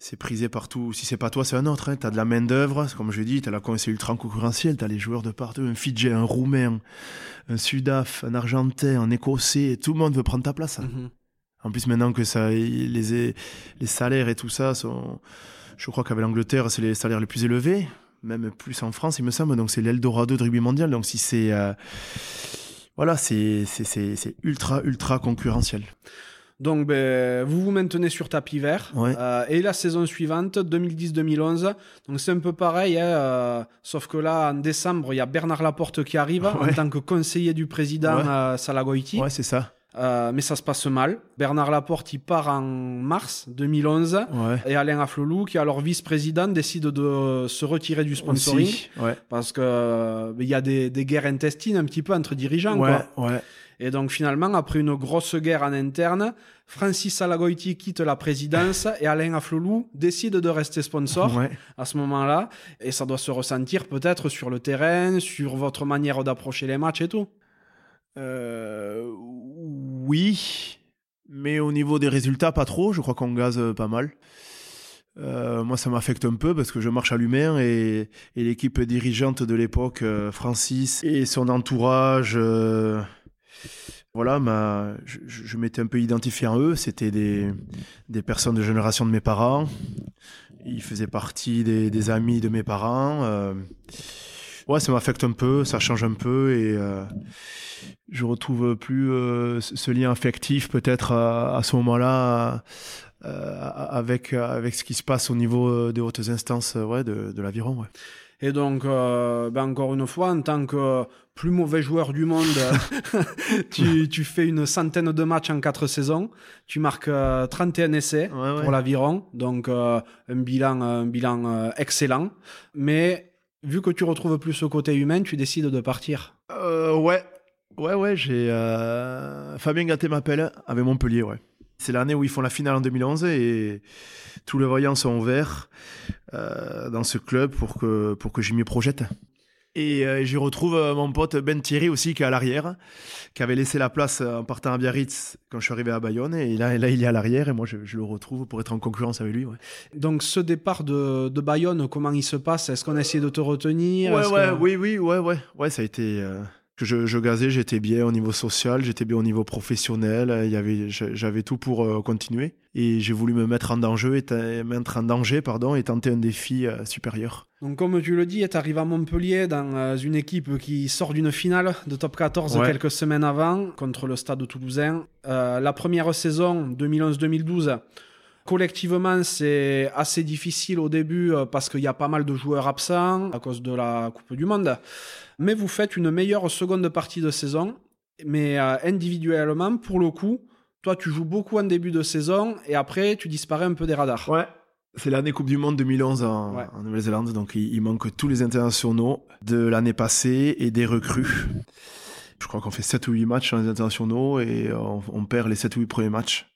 C'est prisé partout. Si c'est pas toi, c'est un autre. Hein. T'as de la main-d'œuvre, comme je dis, t'as la c'est ultra concurrentiel. T'as les joueurs de partout. Un Fidji, un Roumain, un Sudaf, un Argentin, un Écossais. Tout le monde veut prendre ta place. hein. Mhm. En plus, maintenant que ça, les, les salaires et tout ça sont. Je crois qu'avec l'Angleterre, c'est les salaires les plus élevés. Même plus en France, il me semble. Donc, c'est l'Eldorado de rugby mondial. Donc, si c'est. euh, Voilà, c'est ultra, ultra concurrentiel. Donc, ben, vous vous maintenez sur tapis vert. Ouais. Euh, et la saison suivante, 2010-2011, donc c'est un peu pareil, hein, euh, sauf que là, en décembre, il y a Bernard Laporte qui arrive en tant que conseiller du président Ouais. Salagoiti. Ouais, c'est ça. Euh, mais ça se passe mal. Bernard Laporte, il part en mars 2011. Ouais. Et Alain Aflelou, qui est alors vice-président, décide de se retirer du sponsoring. Aussi. Ouais. Parce que euh, il y a des, des guerres intestines un petit peu entre dirigeants. Ouais, Quoi. ouais. Et donc finalement, après une grosse guerre en interne, Francis Salagoiti quitte la présidence et Alain Aflelou décide de rester sponsor Ouais. à ce moment-là. Et ça doit se ressentir peut-être sur le terrain, sur votre manière d'approcher les matchs et tout. Euh, oui, mais au niveau des résultats, pas trop. Je crois qu'on gaze euh, pas mal. Euh, moi, ça m'affecte un peu parce que je marche à l'humain et, l'équipe dirigeante de l'époque, euh, Francis, et son entourage, voilà, m'a- je, m'étais un peu identifié en eux. C'était des, personnes de génération de mes parents. Ils faisaient partie des, amis de mes parents. Ouais, ça m'affecte un peu, ça change un peu et euh, je retrouve plus euh, ce lien affectif peut-être à, à ce moment-là euh, avec, avec ce qui se passe au niveau des hautes instances ouais, de, de l'aviron. Ouais. Et donc, euh, ben encore une fois, en tant que plus mauvais joueur du monde, tu, tu fais une centaine de matchs en quatre saisons. Tu marques euh, 31 essais Ouais, ouais. pour l'aviron. Donc, euh, un bilan, un bilan excellent. Mais vu que tu retrouves plus ce côté humain, tu décides de partir. Euh, ouais, ouais, ouais, j'ai. euh, Fabien Gatté m'appelle avec Montpellier, ouais. C'est l'année où ils font la finale en 2011 et tous les voyants sont ouverts euh, dans ce club pour que, pour que j'y m'y projette. Et euh, j'y retrouve euh, mon pote Ben Thierry aussi qui est à l'arrière, qui avait laissé la place euh, en partant à Biarritz quand je suis arrivé à Bayonne. Et là, là il est à l'arrière et moi je, je le retrouve pour être en concurrence avec lui. Ouais, Donc, ce départ de, de Bayonne, comment il se passe? Est-ce qu'on essaie de te retenir? Ouais, ouais, que- oui, oui, ouais, ouais. Ouais, ça a été. Que Je, je gazais, j'étais bien au niveau social, j'étais bien au niveau professionnel. euh, Il y avait, je- j'avais tout pour euh, continuer. Et j'ai voulu me mettre en danger, et mettre en danger, pardon, et tenter un défi euh, supérieur. Donc, comme tu le dis, tu arrives à Montpellier dans une équipe qui sort d'une finale de top 14 Ouais. quelques semaines avant contre le stade toulousain. Euh, la première saison, 2011-2012, collectivement, c'est assez difficile au début parce qu'il y a pas mal de joueurs absents à cause de la Coupe du Monde. Mais vous faites une meilleure seconde partie de saison. Mais euh, individuellement, pour le coup, toi, tu joues beaucoup en début de saison et après, tu disparais un peu des radars. Ouais. C'est l'année Coupe du Monde 2011 en, Ouais. en Nouvelle-Zélande, donc il, il manque tous les internationaux de l'année passée et des recrues. Je crois qu'on fait 7 ou 8 matchs dans les internationaux et on, on perd les 7 ou 8 premiers matchs.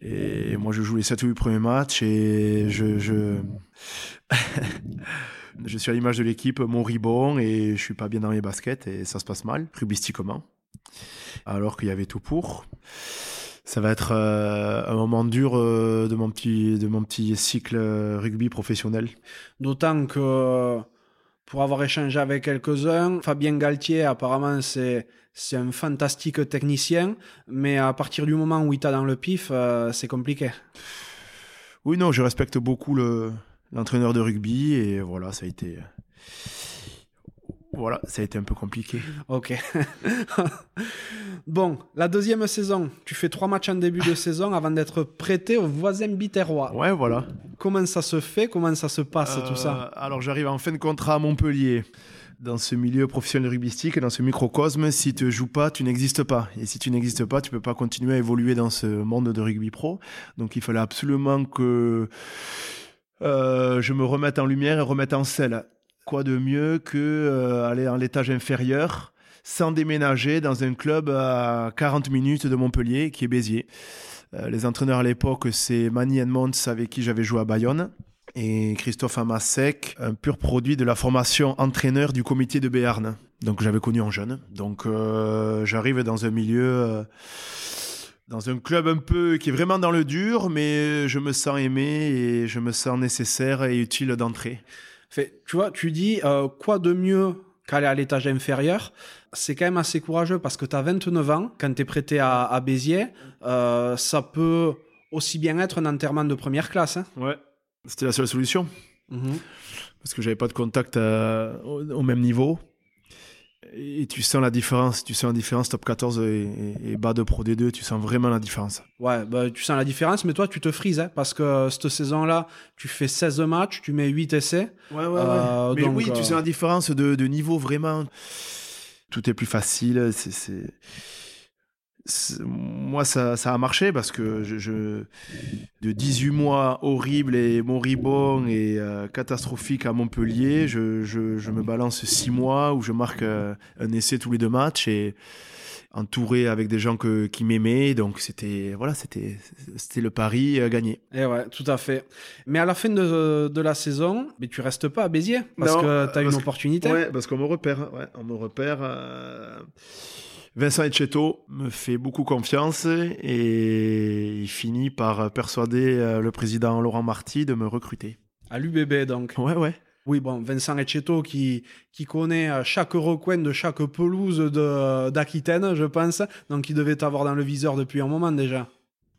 Et moi, je joue les 7 ou 8 premiers matchs et je, je, je suis à l'image de l'équipe, mon ribon, et je suis pas bien dans mes baskets et ça se passe mal, rubistiquement. Alors qu'il y avait tout pour. Ça va être euh, un moment dur euh, de, mon petit, de mon petit cycle euh, rugby professionnel. D'autant que pour avoir échangé avec quelques-uns, Fabien Galtier, apparemment, c'est, c'est un fantastique technicien, mais à partir du moment où il t'a dans le pif, euh, c'est compliqué. Oui, non, je respecte beaucoup le, l'entraîneur de rugby et voilà, ça a été. Voilà, ça a été un peu compliqué. Ok. bon, la deuxième saison, tu fais trois matchs en début de saison avant d'être prêté au voisin biterrois. Ouais, voilà. Comment ça se fait? Comment ça se passe tout ça? Euh, Alors j'arrive en fin de contrat à Montpellier. Dans ce milieu professionnel rugbystique, dans ce microcosme, si tu joues pas, tu n'existes pas. Et si tu n'existes pas, tu peux pas continuer à évoluer dans ce monde de rugby pro. Donc il fallait absolument que euh, je me remette en lumière et remette en selle. Quoi de mieux que euh, aller en l'étage inférieur sans déménager dans un club à 40 minutes de Montpellier, qui est Béziers. Euh, les entraîneurs à l'époque, c'est Manny Edmonds avec qui j'avais joué à Bayonne et Christophe Amasek, un pur produit de la formation entraîneur du comité de Béarn. Donc j'avais connu en jeune. Donc j'arrive dans un milieu, dans un club un peu qui est vraiment dans le dur, mais je me sens aimé et je me sens nécessaire et utile d'entrer. Fait, tu vois, tu dis euh, quoi de mieux qu'aller à l'étage inférieur? C'est quand même assez courageux parce que tu as 29 ans, quand tu es prêté à, à Béziers, euh, ça peut aussi bien être un enterrement de première classe. Hein. Ouais. C'était la seule solution Mhm. parce que j'avais pas de contact euh, au, au même niveau. Et tu sens la différence, tu sens la différence top 14 et, et- et bas de Pro D2, tu sens vraiment la différence. Ouais, bah, tu sens la différence, mais toi, tu te frises hein, parce que euh, cette saison-là, tu fais 16 matchs, tu mets 8 essais. Ouais, ouais, Euh, Mais donc, oui, euh, tu sens la différence de, de niveau vraiment. Tout est plus facile. C'est- Moi, ça, ça a marché parce que je, je- de 18 mois horribles et moribonds et euh, catastrophiques à Montpellier, je, me balance 6 mois où je marque euh, un essai tous les deux matchs et entouré avec des gens que, qui m'aimaient. Donc, c'était, voilà, c'était, c'était le pari à gagner. Et ouais, tout à fait. Mais à la fin de, de la saison, mais tu restes pas à Béziers parce Non, que tu as une que- opportunité. Ouais, parce qu'on me repère. Ouais, on me repère. Vincent Etcheto me fait beaucoup confiance et il finit par persuader euh, le président Laurent Marty de me recruter. À l'UBB, donc. Ouais, ouais. Oui, bon, Vincent Etcheto qui, qui connaît euh, chaque recoin de chaque pelouse de- d'Aquitaine, je pense. Donc, il devait t'avoir dans le viseur depuis un moment déjà.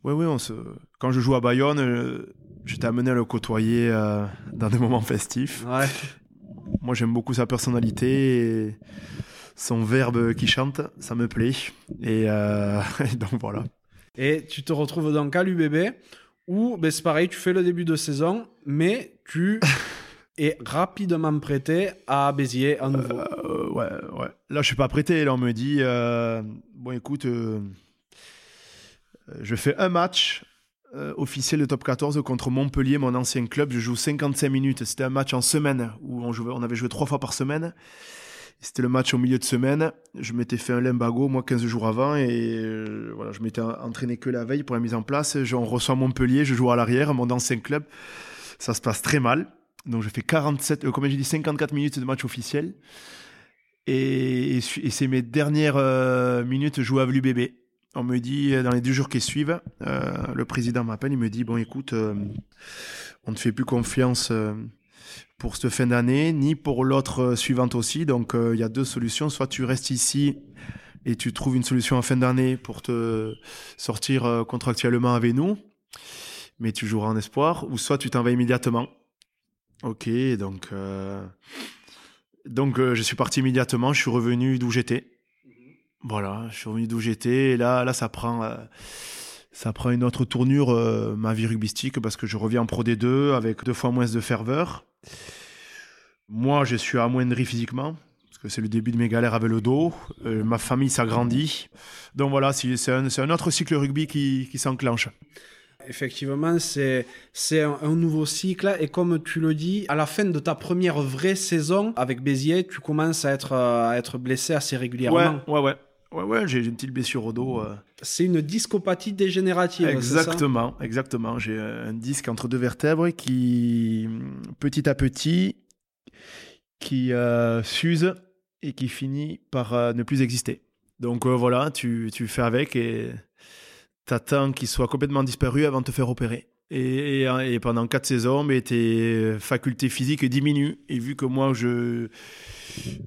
On se... Quand je joue à Bayonne, euh, j'étais amené à le côtoyer euh, dans des moments festifs. Ouais. Moi, j'aime beaucoup sa personnalité et son verbe qui chante, ça me plaît. Et, euh, et donc voilà. Et tu te retrouves donc à l'UBB où, ben, c'est pareil, tu fais le début de saison, mais tu es rapidement prêté à Béziers à nouveau. Euh, ouais, ouais. Là, je suis pas prêté. Là, on me dit, euh, bon, écoute, euh, je fais un match officiel de top 14 contre Montpellier, mon ancien club. Je joue 55 minutes. C'était un match en semaine où on, jouait, on avait joué trois fois par semaine. C'était le match au milieu de semaine. Je m'étais fait un limbago, moi, 15 jours avant. Et euh, voilà, je m'étais entraîné que la veille pour la mise en place. On reçoit Montpellier, je joue à l'arrière, mon ancien club. Ça se passe très mal. Donc, je fais 47, euh, j'ai dit, 54 minutes de match officiel. Et, c'est mes dernières euh, minutes jouées avec l'UBB. On me dit, euh, dans les deux jours qui suivent, le président m'appelle, il me dit, bon écoute, on ne fait plus confiance pour cette fin d'année, ni pour l'autre euh, suivante aussi. Donc euh, il y a deux solutions. Soit tu restes ici et tu trouves une solution en fin d'année pour te sortir euh, contractuellement avec nous, mais tu joueras en espoir, ou soit tu t'en vas immédiatement. Ok, donc... euh, donc euh, je suis parti immédiatement, je suis revenu d'où j'étais. Voilà, je suis revenu d'où j'étais et là, là ça prend, euh, ça prend une autre tournure euh, ma vie rugbystique parce que je reviens en Pro D2 avec deux fois moins de ferveur. Moi, je suis amoindri physiquement parce que c'est le début de mes galères avec le dos. Euh, ma famille s'agrandit. Donc voilà, c'est un, autre cycle rugby qui, qui s'enclenche. Effectivement, c'est un, un nouveau cycle et comme tu le dis, à la fin de ta première vraie saison avec Béziers, tu commences à être euh, à être blessé assez régulièrement. ouais, ouais. Ouais, ouais, j'ai une petite blessure au dos. euh. C'est une discopathie dégénérative. ça? Exactement, exactement. J'ai un disque entre deux vertèbres qui, petit à petit, qui euh, s'use et qui finit par euh, ne plus exister. Donc euh, voilà, tu, tu fais avec et t'attends qu'il soit complètement disparu avant de te faire opérer. Et, et- et pendant quatre saisons, mais tes facultés physiques diminuent. Et vu que moi, je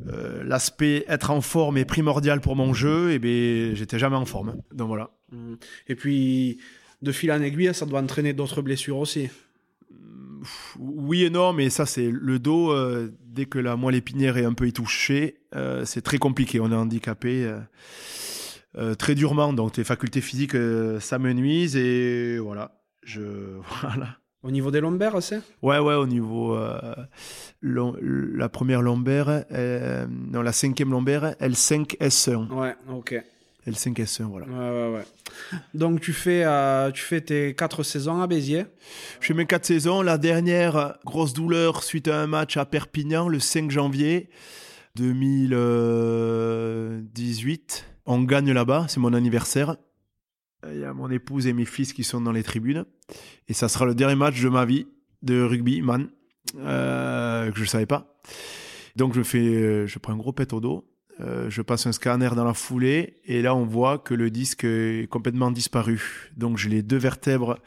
euh, l'aspect être en forme est primordial pour mon jeu, et ben j'étais jamais en forme. Donc voilà. Mm. Et puis, de fil en aiguille, ça doit entraîner d'autres blessures aussi. oui et non, mais ça c'est le dos. euh, dès que la moelle épinière est un peu étouchée, euh, c'est très compliqué. On est handicapé très durement, donc les facultés physiques s'amenuisent et voilà. Je voilà. Au niveau des lombaires, c'est Ouais, ouais, au niveau euh, la première lombaire, euh, non la cinquième lombaire, L5S1, Ouais, ok. L5S1, voilà. Ouais, ouais, ouais. Donc tu fais, euh, tu fais tes quatre saisons à Béziers? Je fais mes quatre saisons. La dernière, grosse douleur suite à un match à Perpignan le 5 janvier 2018. On gagne là-bas, c'est mon anniversaire. Il y a mon épouse et mes fils qui sont dans les tribunes. Et ça sera le dernier match de ma vie de rugby, man, euh, que je ne savais pas. Donc je fais, euh, je prends un gros pet au dos. Euh, je passe un scanner dans la foulée et là on voit que le disque est complètement disparu. Donc j'ai les deux vertèbres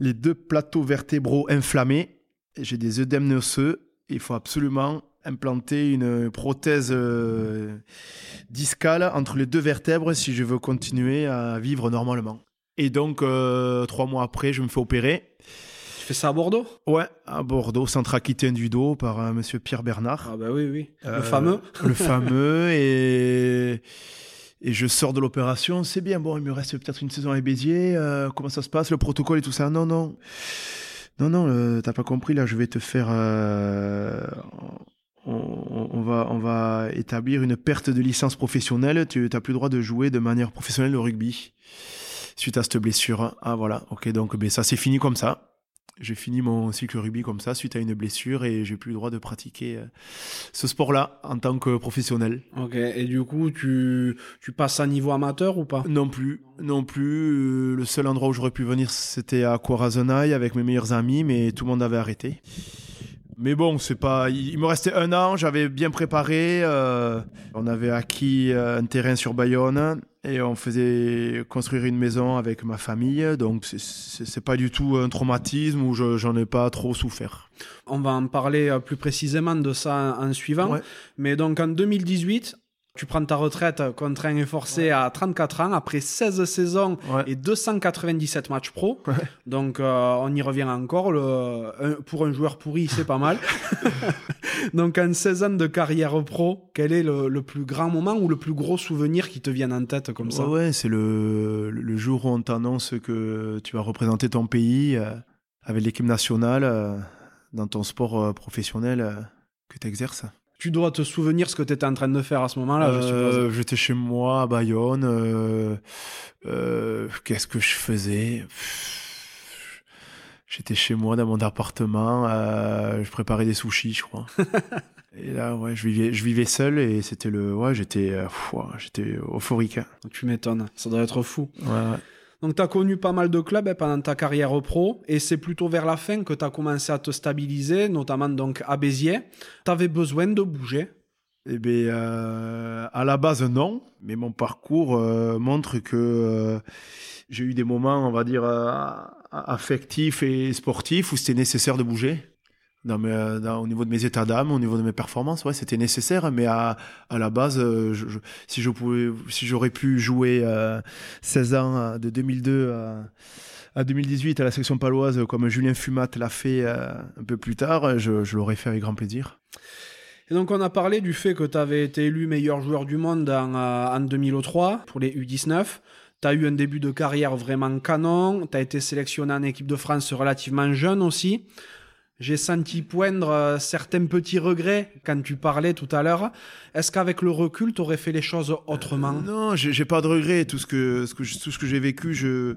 les deux plateaux vertébraux inflammés. J'ai des œdèmes osseux. Il faut absolument implanter une prothèse euh, discale entre les deux vertèbres si je veux continuer à vivre normalement. Et donc, euh, trois mois après, je me fais opérer. Tu fais ça à Bordeaux? Ouais, à Bordeaux, centre aquitaine du dos par un monsieur Pierre Bernard. Ah bah oui, oui. Euh, Le fameux. Le fameux. Et, et je sors de l'opération. C'est bien, bon, il me reste peut-être une saison à Béziers. euh, comment ça se passe, le protocole et tout ça? Non, non. Non, non, euh, t'as pas compris, là, je vais te faire. On, va, on va établir une perte de licence professionnelle. Tu n'as plus le droit de jouer de manière professionnelle au rugby suite à cette blessure. Ah, voilà, ok, donc ben, ça, c'est fini comme ça. J'ai fini mon cycle rugby comme ça suite à une blessure et j'ai plus le droit de pratiquer euh, ce sport-là en tant que professionnel. Ok. Et du coup, tu, tu passes à niveau amateur ou pas? Non plus, non plus. Euh, le seul endroit où j'aurais pu venir, c'était à Corazonaï avec mes meilleurs amis, mais tout le monde avait arrêté. Mais bon, c'est pas. Il me restait un an, j'avais bien préparé. euh, on avait acquis euh, un terrain sur Bayonne et on faisait construire une maison avec ma famille. Donc c'est- pas du tout un traumatisme où je- j'en ai pas trop souffert. On va en parler euh, plus précisément de ça en suivant. Ouais. Mais donc en 2018, tu prends ta retraite contraint et forcé à 34 ans après 16 saisons Ouais. et 297 matchs pro. Ouais. Donc euh, on y revient encore. Le, un- pour un joueur pourri, c'est pas mal. Donc en 16 ans de carrière pro, quel est le, le plus grand moment ou le plus gros souvenir qui te vienne en tête comme ça? Ouais, ouais, c'est le, le jour où on t'annonce que tu vas représenter ton pays euh, avec l'équipe nationale euh, dans ton sport professionnel que tu exerces. Tu dois te souvenir ce que tu étais en train de faire à ce moment-là. Euh, J'étais chez moi à Bayonne. euh, euh, Qu'est-ce que je faisais? J'étais chez moi dans mon appartement. je préparais des sushis, je crois. et là, ouais, je vivais, je vivais seul et c'était le, ouais, j'étais, j'étais euphorique. hein. Tu m'étonnes, ça doit être fou. Ouais. Donc, tu as connu pas mal de clubs hein, pendant ta carrière pro, et c'est plutôt vers la fin que tu as commencé à te stabiliser, notamment donc à Béziers. Tu avais besoin de bouger? Eh bien, euh, à la base, non. Mais mon parcours euh, montre que euh, j'ai eu des moments, on va dire, affectifs et sportifs où c'était nécessaire de bouger. Dans- au niveau de mes états d'âme, au niveau de mes performances, ouais, c'était nécessaire. Mais à, à la base, euh, si je pouvais, si j'aurais pu jouer euh, 16 ans euh, de 2002 à, à 2018 à la section paloise, comme Julien Fumat l'a fait euh, un peu plus tard, je, l'aurais fait avec grand plaisir. Et donc, on a parlé du fait que tu avais été élu meilleur joueur du monde en, euh, en 2003 pour les U19. Tu as eu un début de carrière vraiment canon. Tu as été sélectionné en équipe de France relativement jeune aussi. J'ai senti poindre euh, certains petits regrets quand tu parlais tout à l'heure. Est-ce qu'avec le recul, tu aurais fait les choses autrement? Non, j'ai pas de regrets. Tout ce que, tout ce que j'ai vécu, je,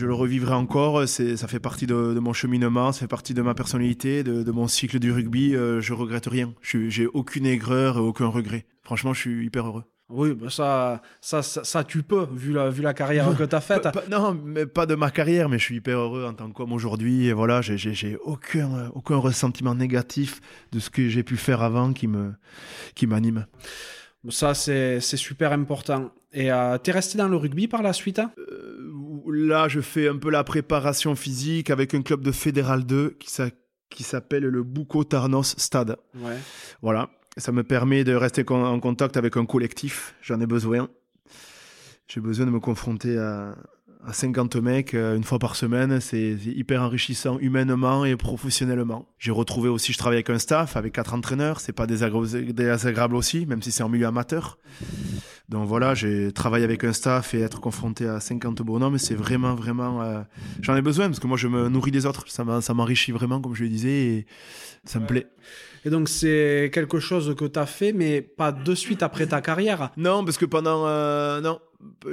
le revivrai encore. Ça fait partie de, mon cheminement, ça fait partie de ma personnalité, de, mon cycle du rugby. Euh, je regrette rien. J'ai aucune aigreur aucun regret. Franchement, je suis hyper heureux. Oui, bah ça, ça, ça, ça, tu peux, vu la, vu la carrière que tu as faite. Non, mais pas de ma carrière, mais je suis hyper heureux en tant qu'homme aujourd'hui. Et voilà, j'ai, aucun, aucun ressentiment négatif de ce que j'ai pu faire avant qui me, qui m'anime. Ça, c'est super important. Et euh, t'es resté dans le rugby par la suite hein? Euh, là, je fais un peu la préparation physique avec un club de Fédéral 2 qui, s'a- qui s'appelle le Bouco Tarnos Stade. Ouais. Voilà. Ça me permet de rester con- en contact avec un collectif. J'en ai besoin. J'ai besoin de me confronter à, à 50 mecs euh, une fois par semaine. C'est hyper enrichissant humainement et professionnellement. J'ai retrouvé aussi, je travaille avec un staff, avec quatre entraîneurs. C'est pas désagréable aussi, même si c'est en milieu amateur. Donc voilà, j'ai travaillé avec un staff et être confronté à 50 bonhommes, c'est vraiment, vraiment. Euh, j'en ai besoin parce que moi, je me nourris des autres. Ça m'enrichit vraiment, comme je le disais, et ça me plaît. Et donc, c'est quelque chose que tu as fait, mais pas de suite après ta carrière Non, parce que pendant. Euh, non,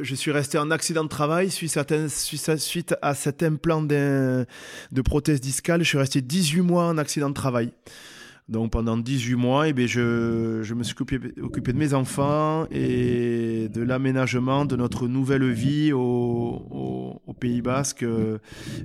je suis resté en accident de travail suite à, cet implant de, prothèse discale. Je suis resté 18 mois en accident de travail. Donc pendant 18 mois, eh bien, je, je, me suis occupé, occupé, de mes enfants et de l'aménagement de notre nouvelle vie au, au, Pays Basque euh,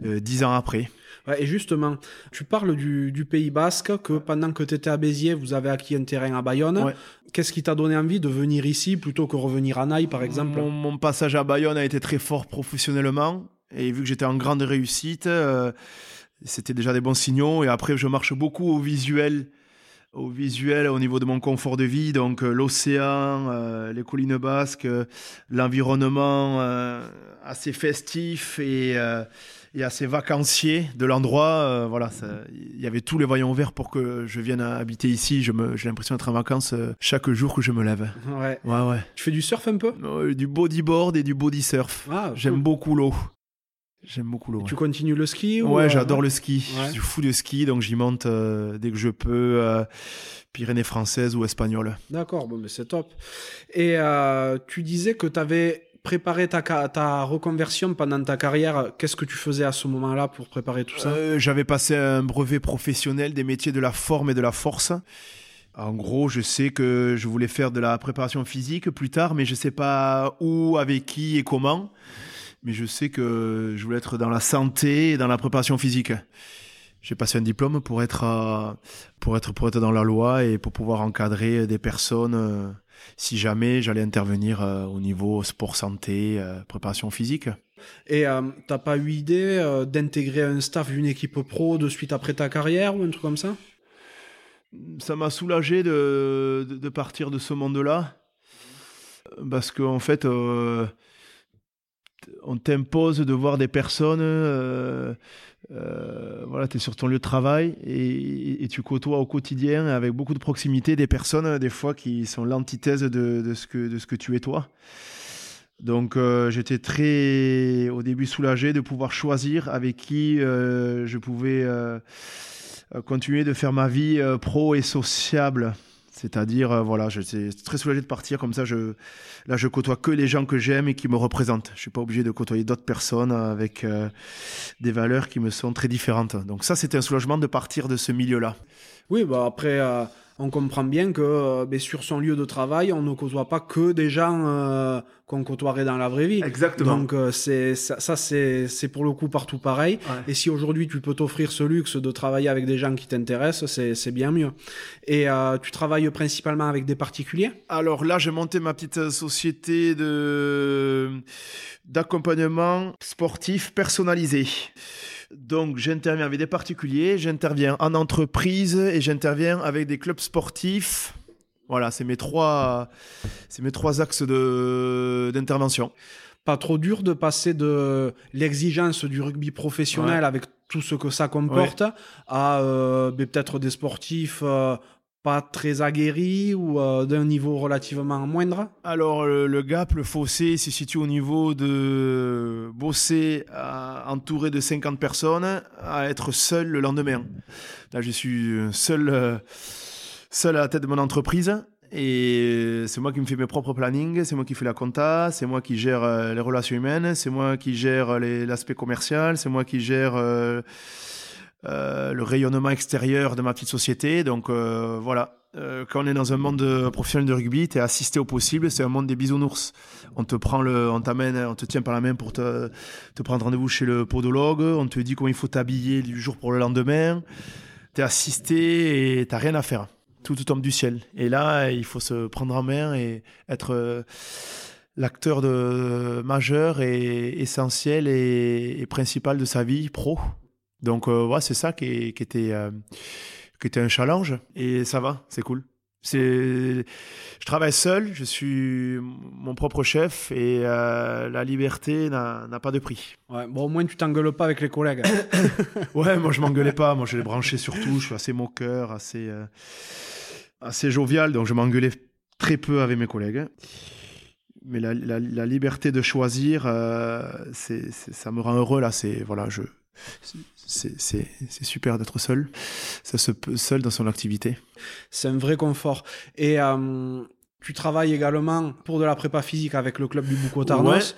euh, dix ans après. Et justement, tu parles du, du, Pays Basque, que pendant que tu étais à Béziers, vous avez acquis un terrain à Bayonne. Qu'est-ce qui t'a donné envie de venir ici plutôt que revenir à Naï, par exemple? Mon, mon, passage à Bayonne a été très fort professionnellement. Et vu que j'étais en grande réussite, euh, c'était déjà des bons signaux. Et après, je marche beaucoup au visuel, au visuel au niveau de mon confort de vie. Donc, euh, l'océan, euh, les collines basques, l'environnement assez festif et, et, assez vacancier de l'endroit. voilà, il y avait tous les voyants verts pour que je vienne habiter ici. J'ai l'impression d'être en vacances chaque jour que je me lève. Ouais. Ouais, ouais. Tu fais du surf un peu? Du bodyboard et du body surf. Ah, J'aime beaucoup l'eau. J'aime beaucoup l'eau. Tu continues le ski Ouais, j'adore le ski. Je suis fou de ski, donc j'y monte euh, dès que je peux. Euh, Pyrénées françaises ou espagnoles. D'accord, bon, mais c'est top. Et euh, tu disais que tu avais préparé ta, reconversion pendant ta carrière. Qu'est-ce que tu faisais à ce moment-là pour préparer tout ça? J'avais passé un brevet professionnel des métiers de la forme et de la force. En gros, je sais que je voulais faire de la préparation physique plus tard, mais je ne sais pas où, avec qui et comment mais je sais que je voulais être dans la santé et dans la préparation physique. J'ai passé un diplôme pour être, euh, pour être, pour être dans la loi et pour pouvoir encadrer des personnes euh, si jamais j'allais intervenir euh, au niveau sport santé, préparation physique. Et t'as pas eu idée d'intégrer un staff d'une équipe pro de suite après ta carrière ou un truc comme ça? Ça m'a soulagé de, de, partir de ce monde-là parce qu'en en fait on t'impose de voir des personnes, euh, euh, voilà, tu es sur ton lieu de travail et, tu côtoies au quotidien avec beaucoup de proximité des personnes, des fois qui sont l'antithèse de, ce que, tu es toi. Donc euh, j'étais très au début soulagé de pouvoir choisir avec qui je pouvais continuer de faire ma vie pro et sociable. C'est-à-dire, euh, voilà, j'étais très soulagé de partir comme ça. Je, là, je côtoie que les gens que j'aime et qui me représentent. Je suis pas obligé de côtoyer d'autres personnes avec euh, des valeurs qui me sont très différentes. Donc ça, c'était un soulagement de partir de ce milieu-là. Oui, bah après, euh, on comprend bien que euh, ben, sur son lieu de travail, on ne côtoie pas que des gens euh, qu'on côtoierait dans la vraie vie. Exactement. Donc euh, c'est ça, c'est pour le coup partout pareil. Et si aujourd'hui tu peux t'offrir ce luxe de travailler avec des gens qui t'intéressent, c'est bien mieux. Et tu travailles principalement avec des particuliers? Alors là, j'ai monté ma petite société de d'accompagnement sportif personnalisé. Donc j'interviens avec des particuliers, j'interviens en entreprise et j'interviens avec des clubs sportifs. Voilà, c'est mes trois, c'est mes trois axes d'intervention. Pas trop dur de passer de l'exigence du rugby professionnel avec tout ce que ça comporte à euh, peut-être des sportifs euh, pas très aguerri ou euh, d'un niveau relativement moindre? Alors le, gap, le fossé se situe au niveau de bosser entouré de 50 personnes à être seul le lendemain. Là je suis seul, euh, seul à la tête de mon entreprise et c'est moi qui me fais mes propres plannings, c'est moi qui fais la compta, c'est moi qui gère euh, les relations humaines, c'est moi qui gère l'aspect commercial, c'est moi qui gère euh, le rayonnement extérieur de ma petite société. Donc euh, voilà, euh, quand on est dans un monde professionnel de rugby, tu es assisté au possible, c'est un monde des bisounours. On te prend le, on t'amène, on te tient par la main pour te, te prendre rendez-vous chez le podologue, on te dit comment il faut t'habiller du jour pour le lendemain. Tu es assisté et t'as rien à faire. Tout, tombe du ciel. Et là, il faut se prendre en main et être l'acteur majeur et essentiel et principal de sa vie pro. Donc, euh, ouais, c'est ça qui, était, euh, qui était un challenge. Et ça va, c'est cool. C'est, je travaille seul, je suis mon propre chef et euh, la liberté n'a pas de prix. Ouais, bon, au moins tu t'engueules pas avec les collègues. ouais, moi je m'engueulais pas, moi je les branchais surtout, je suis assez moqueur, assez, euh, assez jovial, donc je m'engueulais très peu avec mes collègues. Mais la, la, liberté de choisir, euh, c'est, ça me rend heureux là. C'est voilà, je, c'est super d'être seul. Ça se peut seul dans son activité. C'est un vrai confort. Et euh, tu travailles également pour de la prépa physique avec le club du Bouco Tarnos.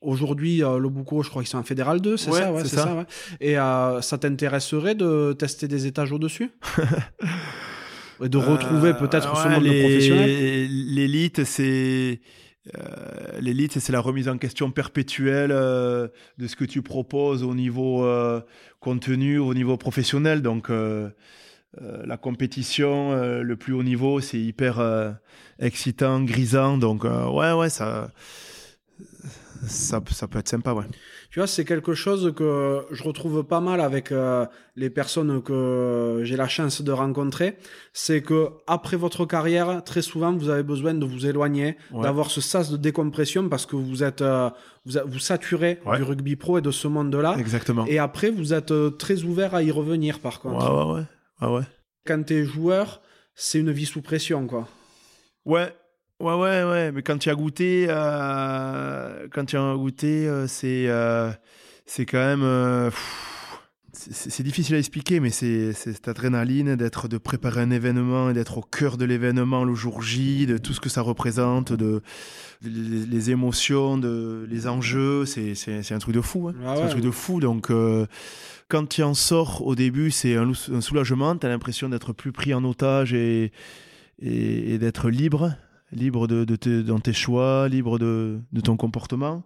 Aujourd'hui, euh, le Bouco, je crois qu'ils sont en Fédéral 2, c'est ça, ouais, c'est ça. Et euh, ça t'intéresserait de tester des étages au-dessus? Et de retrouver peut-être monde de professionnel? L'élite, c'est euh, l'élite, c'est la remise en question perpétuelle euh, de ce que tu proposes au niveau euh, contenu, au niveau professionnel. Donc, la compétition, le plus haut niveau, c'est hyper excitant, grisant. Donc, ouais, ouais, ça, ça, ça peut être sympa, ouais. Tu vois, c'est quelque chose que je retrouve pas mal avec euh, les personnes que j'ai la chance de rencontrer. C'est que après votre carrière, très souvent, vous avez besoin de vous éloigner, d'avoir ce sas de décompression parce que vous êtes, euh, vous, vous saturez du rugby pro et de ce monde-là. Exactement. Et après, vous êtes euh, très ouvert à y revenir, par contre. Ouais, ouais, ouais. Ah ouais. Quand t'es joueur, c'est une vie sous pression, quoi. Ouais, Ouais, ouais, ouais. Mais quand tu as goûté, euh, quand tu as goûté, euh, c'est, euh, c'est quand même. c'est difficile à expliquer, mais c'est cette adrénaline d'être, de préparer un événement et d'être au cœur de l'événement le jour J, de tout ce que ça représente, de les, émotions, de les enjeux, c'est, un truc de fou. Hein. Ah c'est un truc de fou. Donc, quand tu en sors au début, c'est un, un soulagement. Tu as l'impression d'être plus pris en otage et, et d'être libre libre de, dans tes choix, libre de, ton comportement.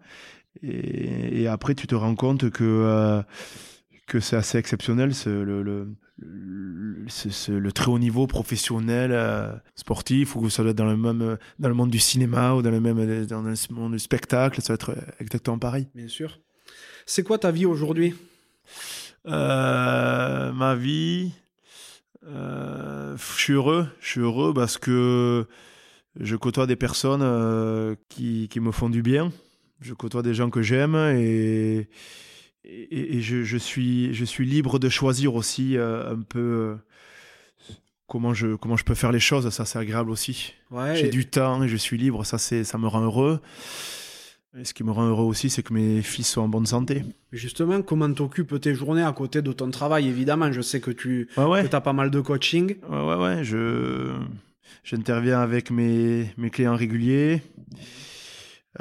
Et, après, tu te rends compte que, euh, que c'est assez exceptionnel, le, le, le, très haut niveau professionnel, euh, sportif, ou ça doit être dans le, même, dans le monde du cinéma ou dans le même dans le monde du spectacle, ça va être exactement pareil. Bien sûr. C'est quoi ta vie aujourd'hui? Euh, Ma vie, je suis heureux. Je suis heureux parce que je côtoie des personnes euh, qui, qui, me font du bien. Je côtoie des gens que j'aime et, et, je, je, suis, je suis libre de choisir aussi euh, un peu euh, comment, je, comment je peux faire les choses. Ça, c'est agréable aussi. J'ai du temps et je suis libre. Ça, ça me rend heureux. Et ce qui me rend heureux aussi, c'est que mes fils sont en bonne santé. Justement, comment t'occupes tes journées à côté de ton travail? Évidemment, je sais que tu as pas mal de coaching. Ouais, ouais, ouais. Je J'interviens avec mes, mes clients réguliers.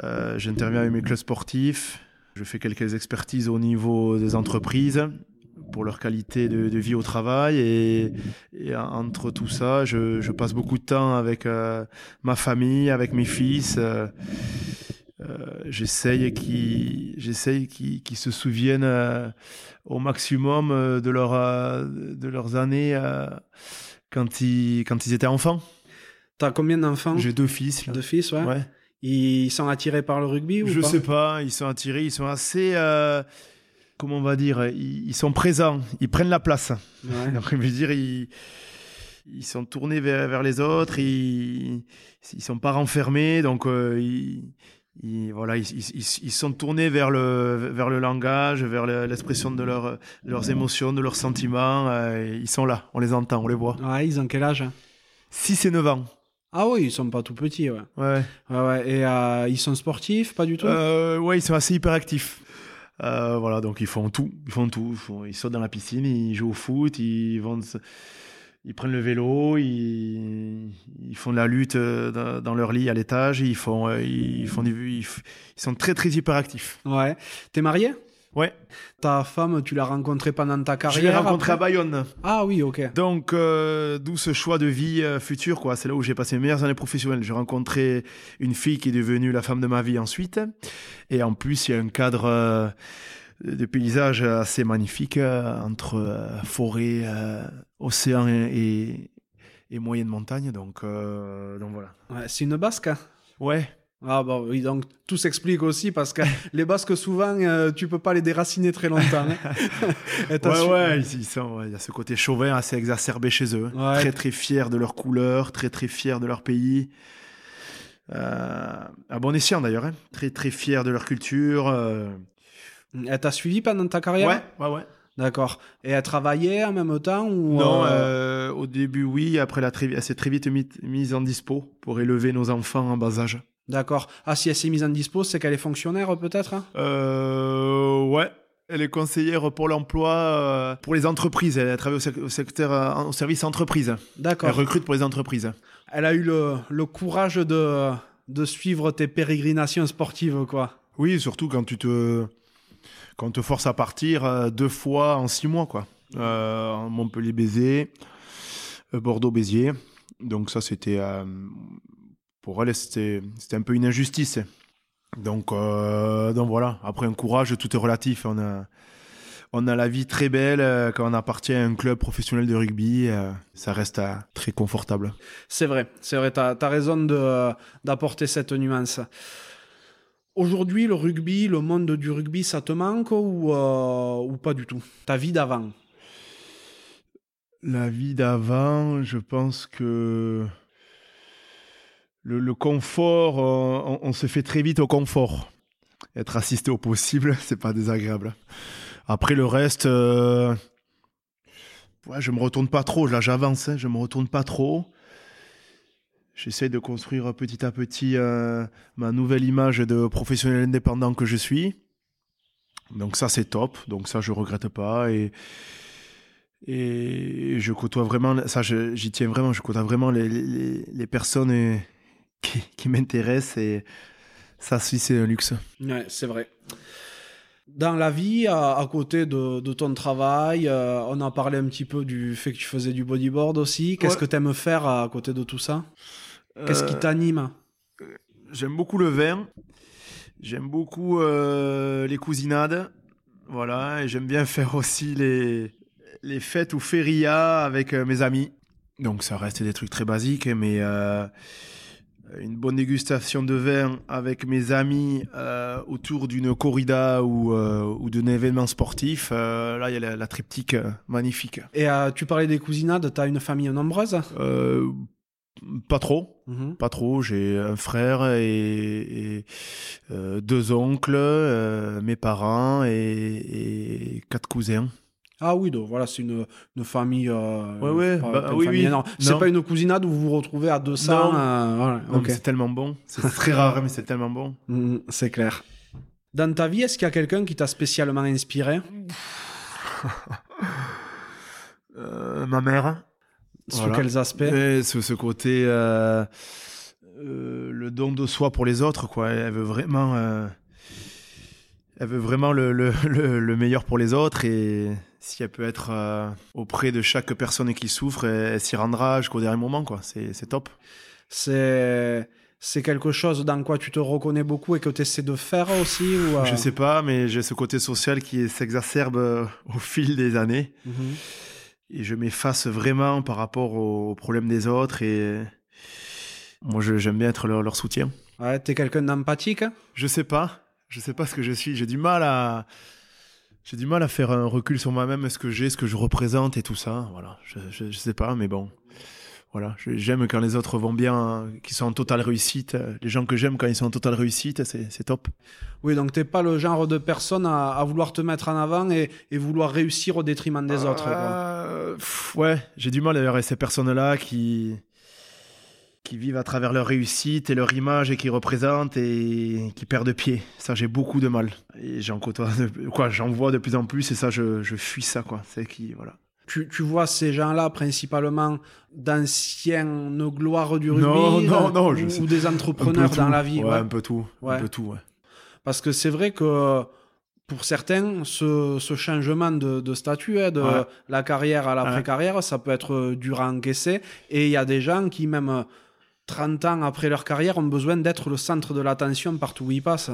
Euh, j'interviens avec mes clubs sportifs. Je fais quelques expertises au niveau des entreprises pour leur qualité de, vie au travail. Et, entre tout ça, je, passe beaucoup de temps avec euh, ma famille, avec mes fils. Euh, j'essaye qu'ils qui se souviennent au maximum de, leur, de leurs années quand, ils, quand ils étaient enfants. T'as combien d'enfants? J'ai deux fils. Deux fils, ouais. Ils sont attirés par le rugby ou Je sais pas, ils sont attirés, ils sont assez. Euh, comment on va dire ils, sont présents, ils prennent la place. Ouais. Donc, je veux dire, ils, ils sont tournés vers, les autres, ils, ils sont pas renfermés, donc euh, ils, voilà, ils, ils, sont tournés vers le, vers le langage, vers l'expression de leur, leurs émotions, de leurs sentiments. Euh, ils sont là, on les entend, on les voit. Ouais, ils ont quel âge 6 et 9 ans. Ah oui, ils sont pas tout petits, ouais. Ouais. ouais, Et euh, ils sont sportifs, pas du tout? Euh, Ouais, ils sont assez hyperactifs. Euh, voilà, donc ils font tout. Ils font tout. Ils, sautent dans la piscine, ils jouent au foot, ils vont, ils prennent le vélo, ils, ils font de la lutte euh, dans, leur lit à l'étage, ils font, ils font ils sont très très hyperactifs. Ouais. T'es marié? Ouais. Ta femme, tu l'as rencontrée pendant ta carrière Je l'ai rencontrée à Bayonne. Ah oui, ok. Donc, euh, d'où ce choix de vie euh, future, quoi. C'est là où j'ai passé mes meilleures années professionnelles. J'ai rencontré une fille qui est devenue la femme de ma vie ensuite. Et en plus, il y a un cadre euh, de paysage assez magnifique entre forêt, océan et, et, moyenne montagne. Donc, donc voilà. Ouais, c'est une basque. Hein ouais. Ah bah oui, donc tout s'explique aussi parce que les Basques, souvent, euh, tu peux pas les déraciner très longtemps. hein. Ouais, su- ouais, ils, ils sont- il y a ce côté chauvin assez exacerbé chez eux. Ouais. Très, très fiers de leur couleur, très, très fiers de leur pays. Euh, à bon escient d'ailleurs, hein. très, très fiers de leur culture. euh. Elle t'a suivi pendant ta carrière? Ouais, ouais, ouais. D'accord. Et elle travaillait en même temps ou Non, euh, euh, au début, oui. Après, la elle s'est très vite mi- mise en dispo pour élever nos enfants en bas âge. D'accord. Ah, si elle s'est mise en dispo, c'est qu'elle est fonctionnaire peut-être hein? Euh, ouais. Elle est conseillère pour l'emploi euh, pour les entreprises. Elle travaille au, sec- au secteur, euh, au service entreprise. Elle D'accord. recrute pour les entreprises. Elle a eu le, le courage de, de suivre tes pérégrinations sportives, quoi. Oui, surtout quand tu te, quand on te force à partir euh, deux fois en six mois, quoi. Euh, Montpellier-Béziers, euh, Bordeaux-Béziers. Donc ça, c'était euh, pour elle, c'était c'était un peu une injustice. Donc, euh, donc voilà. Après un courage, tout est relatif. On a, on a la vie très belle euh, quand on appartient à un club professionnel de rugby. euh, ça reste euh, très confortable. C'est vrai, c'est vrai, t'as as raison de- d'apporter cette nuance. Aujourd'hui, le rugby, le monde du rugby, ça te manque ou, euh, ou pas du tout? Ta vie d'avant? La vie d'avant, je pense que le, confort, euh, on, se fait très vite au confort. Être assisté au possible, c'est pas désagréable. Après le reste, euh, ouais, je me retourne pas trop. Là, j'avance, hein, je me retourne pas trop. J'essaie de construire petit à petit euh, ma nouvelle image de professionnel indépendant que je suis. Donc ça, c'est top. Donc ça, je regrette pas et et je côtoie vraiment, ça j'y tiens vraiment, je côtoie vraiment les, les, les personnes qui, qui m'intéressent et ça c'est un luxe. Ouais, c'est vrai. Dans la vie, à, à côté de, de ton travail, euh, on a parlé un petit peu du fait que tu faisais du bodyboard aussi. Qu'est-ce Ouais. que tu aimes faire à côté de tout ça? Qu'est-ce qui Euh, t'anime? J'aime beaucoup le vin, j'aime beaucoup euh, les cousinades, voilà, et j'aime bien faire aussi les, les fêtes ou férias avec mes amis. Donc ça reste des trucs très basiques, mais une bonne dégustation de vin avec mes amis euh, autour d'une corrida ou, euh, ou d'un événement sportif, euh, là il y a la, la triptyque magnifique. Et tu parlais des cousinades, t'as une famille nombreuse? Pas trop, Mhm. pas trop. J'ai un frère et, et, deux oncles, mes parents et, et quatre cousins. Ah oui, donc voilà, c'est une, une famille. euh, Ouais, ouais, pas- bah, pas une oui, famille oui. C'est pas une cousinade où vous vous retrouvez à 200. Non. euh, voilà, Non, ok. mais C'est tellement bon. C'est très rare, mais c'est tellement bon. Mhm, c'est clair. Dans ta vie, est-ce qu'il y a quelqu'un qui t'a spécialement inspiré? Euh, ma mère. Sous Voilà. quels aspects? Et ce, ce côté, euh, euh, le don de soi pour les autres, quoi. Elle veut vraiment, euh, elle veut vraiment le, le, le, le meilleur pour les autres et si elle peut être euh, auprès de chaque personne qui souffre, elle, elle s'y rendra jusqu'au dernier moment, quoi. C'est top. C'est c'est quelque chose dans quoi tu te reconnais beaucoup et que tu essaies de faire aussi ou, euh, Je sais pas, mais j'ai ce côté social qui s'exacerbe euh, au fil des années Mhm. et je m'efface vraiment par rapport aux problèmes des autres et moi j'aime bien être leur, leur soutien. Ouais, t'es quelqu'un d'empathique Je sais pas. Je sais pas ce que je suis. J'ai du mal à. J'ai du mal à faire un recul sur moi-même, ce que j'ai, ce que je représente et tout ça. Voilà. Je, je, je sais pas, mais bon. Voilà. J'aime quand les autres vont bien, hein, qu'ils sont en totale réussite. Les gens que j'aime quand ils sont en totale réussite, c'est top. Oui, donc t'es pas le genre de personne à, à vouloir te mettre en avant et, et vouloir réussir au détriment des autres. quoi. Euh, pff, ouais, j'ai du mal d'ailleurs avec ces personnes-là qui qui vivent à travers leur réussite et leur image et qui représentent et qui perdent pied. Ça, j'ai beaucoup de mal. Et j'en côtoie, de- quoi, j'en vois de plus en plus et ça, je, je fuis ça, quoi. C'est qui, voilà. Tu, tu vois ces gens-là principalement d'anciennes gloires du rugby Non, non, euh, non, ou, je sais- ou des entrepreneurs dans la vie. Ouais, ouais. un peu tout. Ouais. Un peu tout, ouais. Parce que c'est vrai que pour certains, ce, ce changement de, de statut, hein, de la carrière à l'après-carrière, ça peut être euh, dur à encaisser. Et il y a des gens qui, même 30 ans après leur carrière, ont besoin d'être le centre de l'attention partout où ils passent.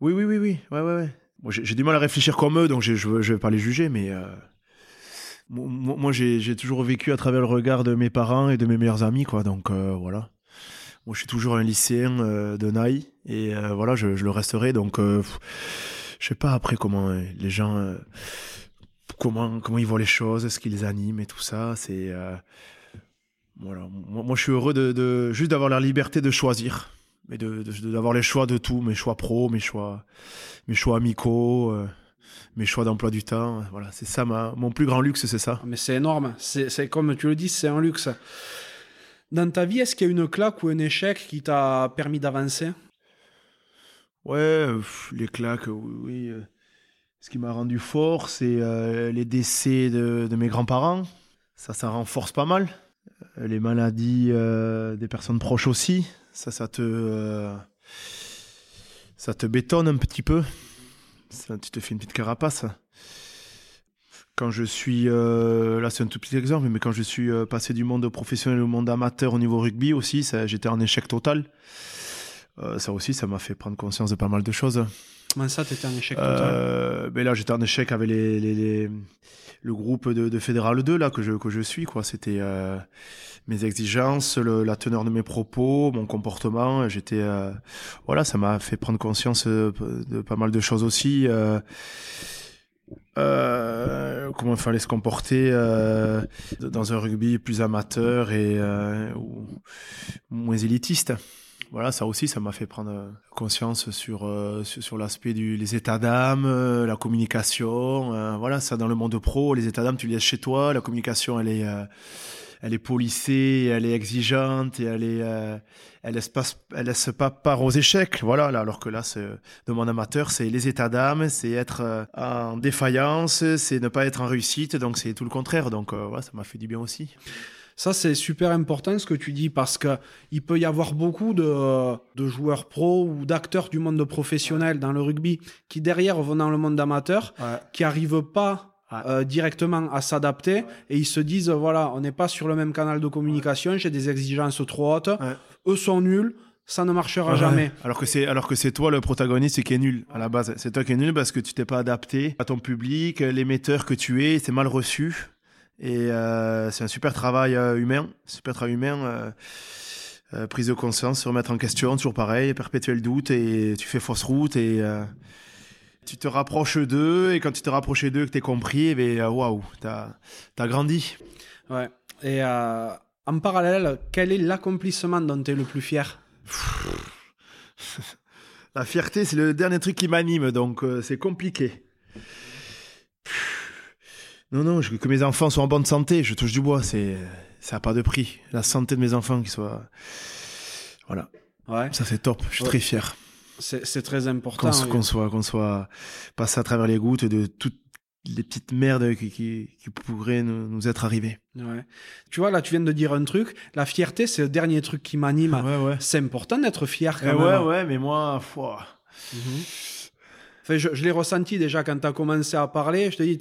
Oui, oui, oui, oui. Ouais, ouais, ouais. J'ai du mal à réfléchir comme eux, donc je, je vais pas les juger, mais euh, moi, j'ai toujours vécu à travers le regard de mes parents et de mes meilleurs amis, quoi. Donc euh, voilà. moi, je suis toujours un lycéen de Naï et voilà, je, je, le resterai. Donc, je sais pas après comment les gens, comment comment ils voient les choses, ce qui les anime et tout ça. C'est voilà. Moi, je suis heureux de, de juste d'avoir la liberté de choisir, mais de d'avoir les choix de tout, mes choix pro, mes choix, mes choix amicaux mes choix d'emploi du temps. Voilà, c'est ça ma, mon plus grand luxe, c'est ça. Mais c'est énorme. C'est comme tu le dis, c'est un luxe. Dans ta vie, est-ce qu'il y a une claque ou un échec qui t'a permis d'avancer? Ouais, les claques, oui. Euh, ce qui m'a rendu fort, c'est euh, les décès de, de mes grands-parents. Ça, ça renforce pas mal. Euh, les maladies des personnes proches aussi. Ça, ça te, ça bétonne un petit peu tu te fais une petite carapace. Quand je suis, euh, là c'est un tout petit exemple, mais quand je suis euh, passé du monde professionnel au monde amateur au niveau rugby aussi, j'étais en échec total. Euh, ça aussi, ça m'a fait prendre conscience de pas mal de choses. Comment ça, tu étais en échec total mais Là, j'étais en échec avec le groupe de, Fédéral 2 là, que, je, que je suis. quoi. C'était mes exigences, la teneur de mes propos, mon comportement. J'étais, euh, voilà, ça m'a fait prendre conscience euh, de pas mal de choses aussi. Euh, euh, comment il fallait se comporter euh, dans un rugby plus amateur et moins élitiste. Voilà, ça aussi, ça m'a fait prendre conscience sur sur, sur l'aspect du les états d'âme, la communication. voilà, ça dans le monde pro, les états d'âme, tu les laisses chez toi. La communication, elle est elle est polissée, elle est exigeante et elle est, euh, elle laisse pas, elle laisse pas part aux échecs. Voilà, là, alors que là, de mon amateur, c'est les états d'âme, c'est être euh, en défaillance, c'est ne pas être en réussite, donc c'est tout le contraire. Donc, euh, voilà, ça m'a fait du bien aussi. Ça, c'est super important ce que tu dis parce que il peut y avoir beaucoup de, de joueurs pros ou d'acteurs du monde professionnel dans le rugby qui, derrière, vont dans le monde amateur, qui arrivent pas euh, directement à s'adapter et ils se disent voilà, on n'est pas sur le même canal de communication, j'ai des exigences trop hautes, eux sont nuls, ça ne marchera jamais. Alors que c'est alors que c'est toi le protagoniste qui est nul à la base. C'est toi qui es nul parce que tu t'es pas adapté à ton public, l'émetteur que tu es, c'est mal reçu et euh, c'est un super travail euh, humain, super travail humain. prise de conscience, se remettre en question, toujours pareil, perpétuel doute et tu fais fausse route et tu te rapproches d'eux et quand tu te rapproches d'eux que tu es compris, eh ben, waouh, tu as, grandi. Ouais. Et euh, en parallèle, quel est l'accomplissement dont tu es le plus fier? La fierté, c'est le dernier truc qui m'anime, donc euh, c'est compliqué. Non, non, que mes enfants soient en bonne santé, je touche du bois, c'est ça n'a pas de prix. La santé de mes enfants qui soit. Voilà. Ouais. Ça, c'est top, je suis très fier. C'est très important. Qu'on soit, qu'on soit passé à travers les gouttes de toutes les petites merdes qui, qui, pourraient nous, être arrivées. Ouais. Tu vois, là, tu viens de dire un truc. La fierté, c'est le dernier truc qui m'anime. Ouais, ouais. C'est important d'être fier quand eh même. Ouais, ouais, mais moi, foi. Enfin, je, l'ai ressenti déjà quand tu as commencé à parler. Je te dis,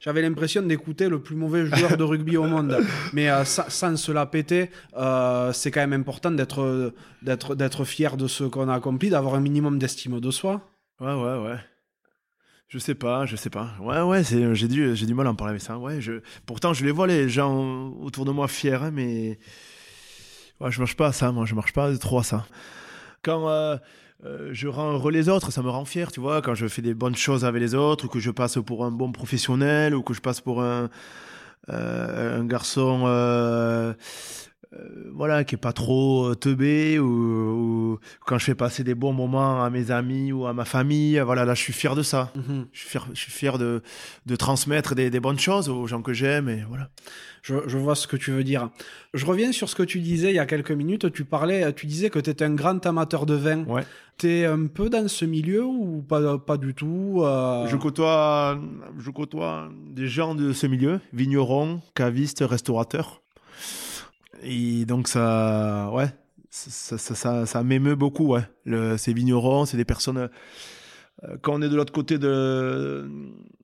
j'avais l'impression d'écouter le plus mauvais joueur de rugby au monde. Mais euh, sans se la péter, euh, c'est quand même important d'être, d'être, d'être fier de ce qu'on a accompli, d'avoir un minimum d'estime de soi. Ouais, ouais, ouais. Je sais pas, je sais pas. Ouais, ouais, j'ai, du, j'ai du mal à en parler avec ça. Ouais, je, pourtant, je les vois, les gens autour de moi fiers, hein, mais ouais, je marche pas à ça, moi, je marche pas trop à ça. Quand. Euh, euh, je rends heureux les autres, ça me rend fier, tu vois, quand je fais des bonnes choses avec les autres, ou que je passe pour un bon professionnel, ou que je passe pour un, euh, un garçon euh, euh, voilà, qui est pas trop euh, teubé ou, quand je fais passer des bons moments à mes amis ou à ma famille, voilà, là je suis fier de ça. Mhm. Je suis fier, je suis fier de, de transmettre des, des, bonnes choses aux gens que j'aime et voilà. Je, je, vois ce que tu veux dire. Je reviens sur ce que tu disais il y a quelques minutes. Tu parlais, tu disais que tu étais un grand amateur de vin. Ouais. Tu es un peu dans ce milieu ou pas, pas du tout euh? Je côtoie, je côtoie des gens de ce milieu, vignerons, cavistes, restaurateurs. Et donc ça, ouais, ça, ça, ça, m'émeut beaucoup, ouais. Ces vignerons, c'est des personnes. Euh, quand on est de l'autre côté de,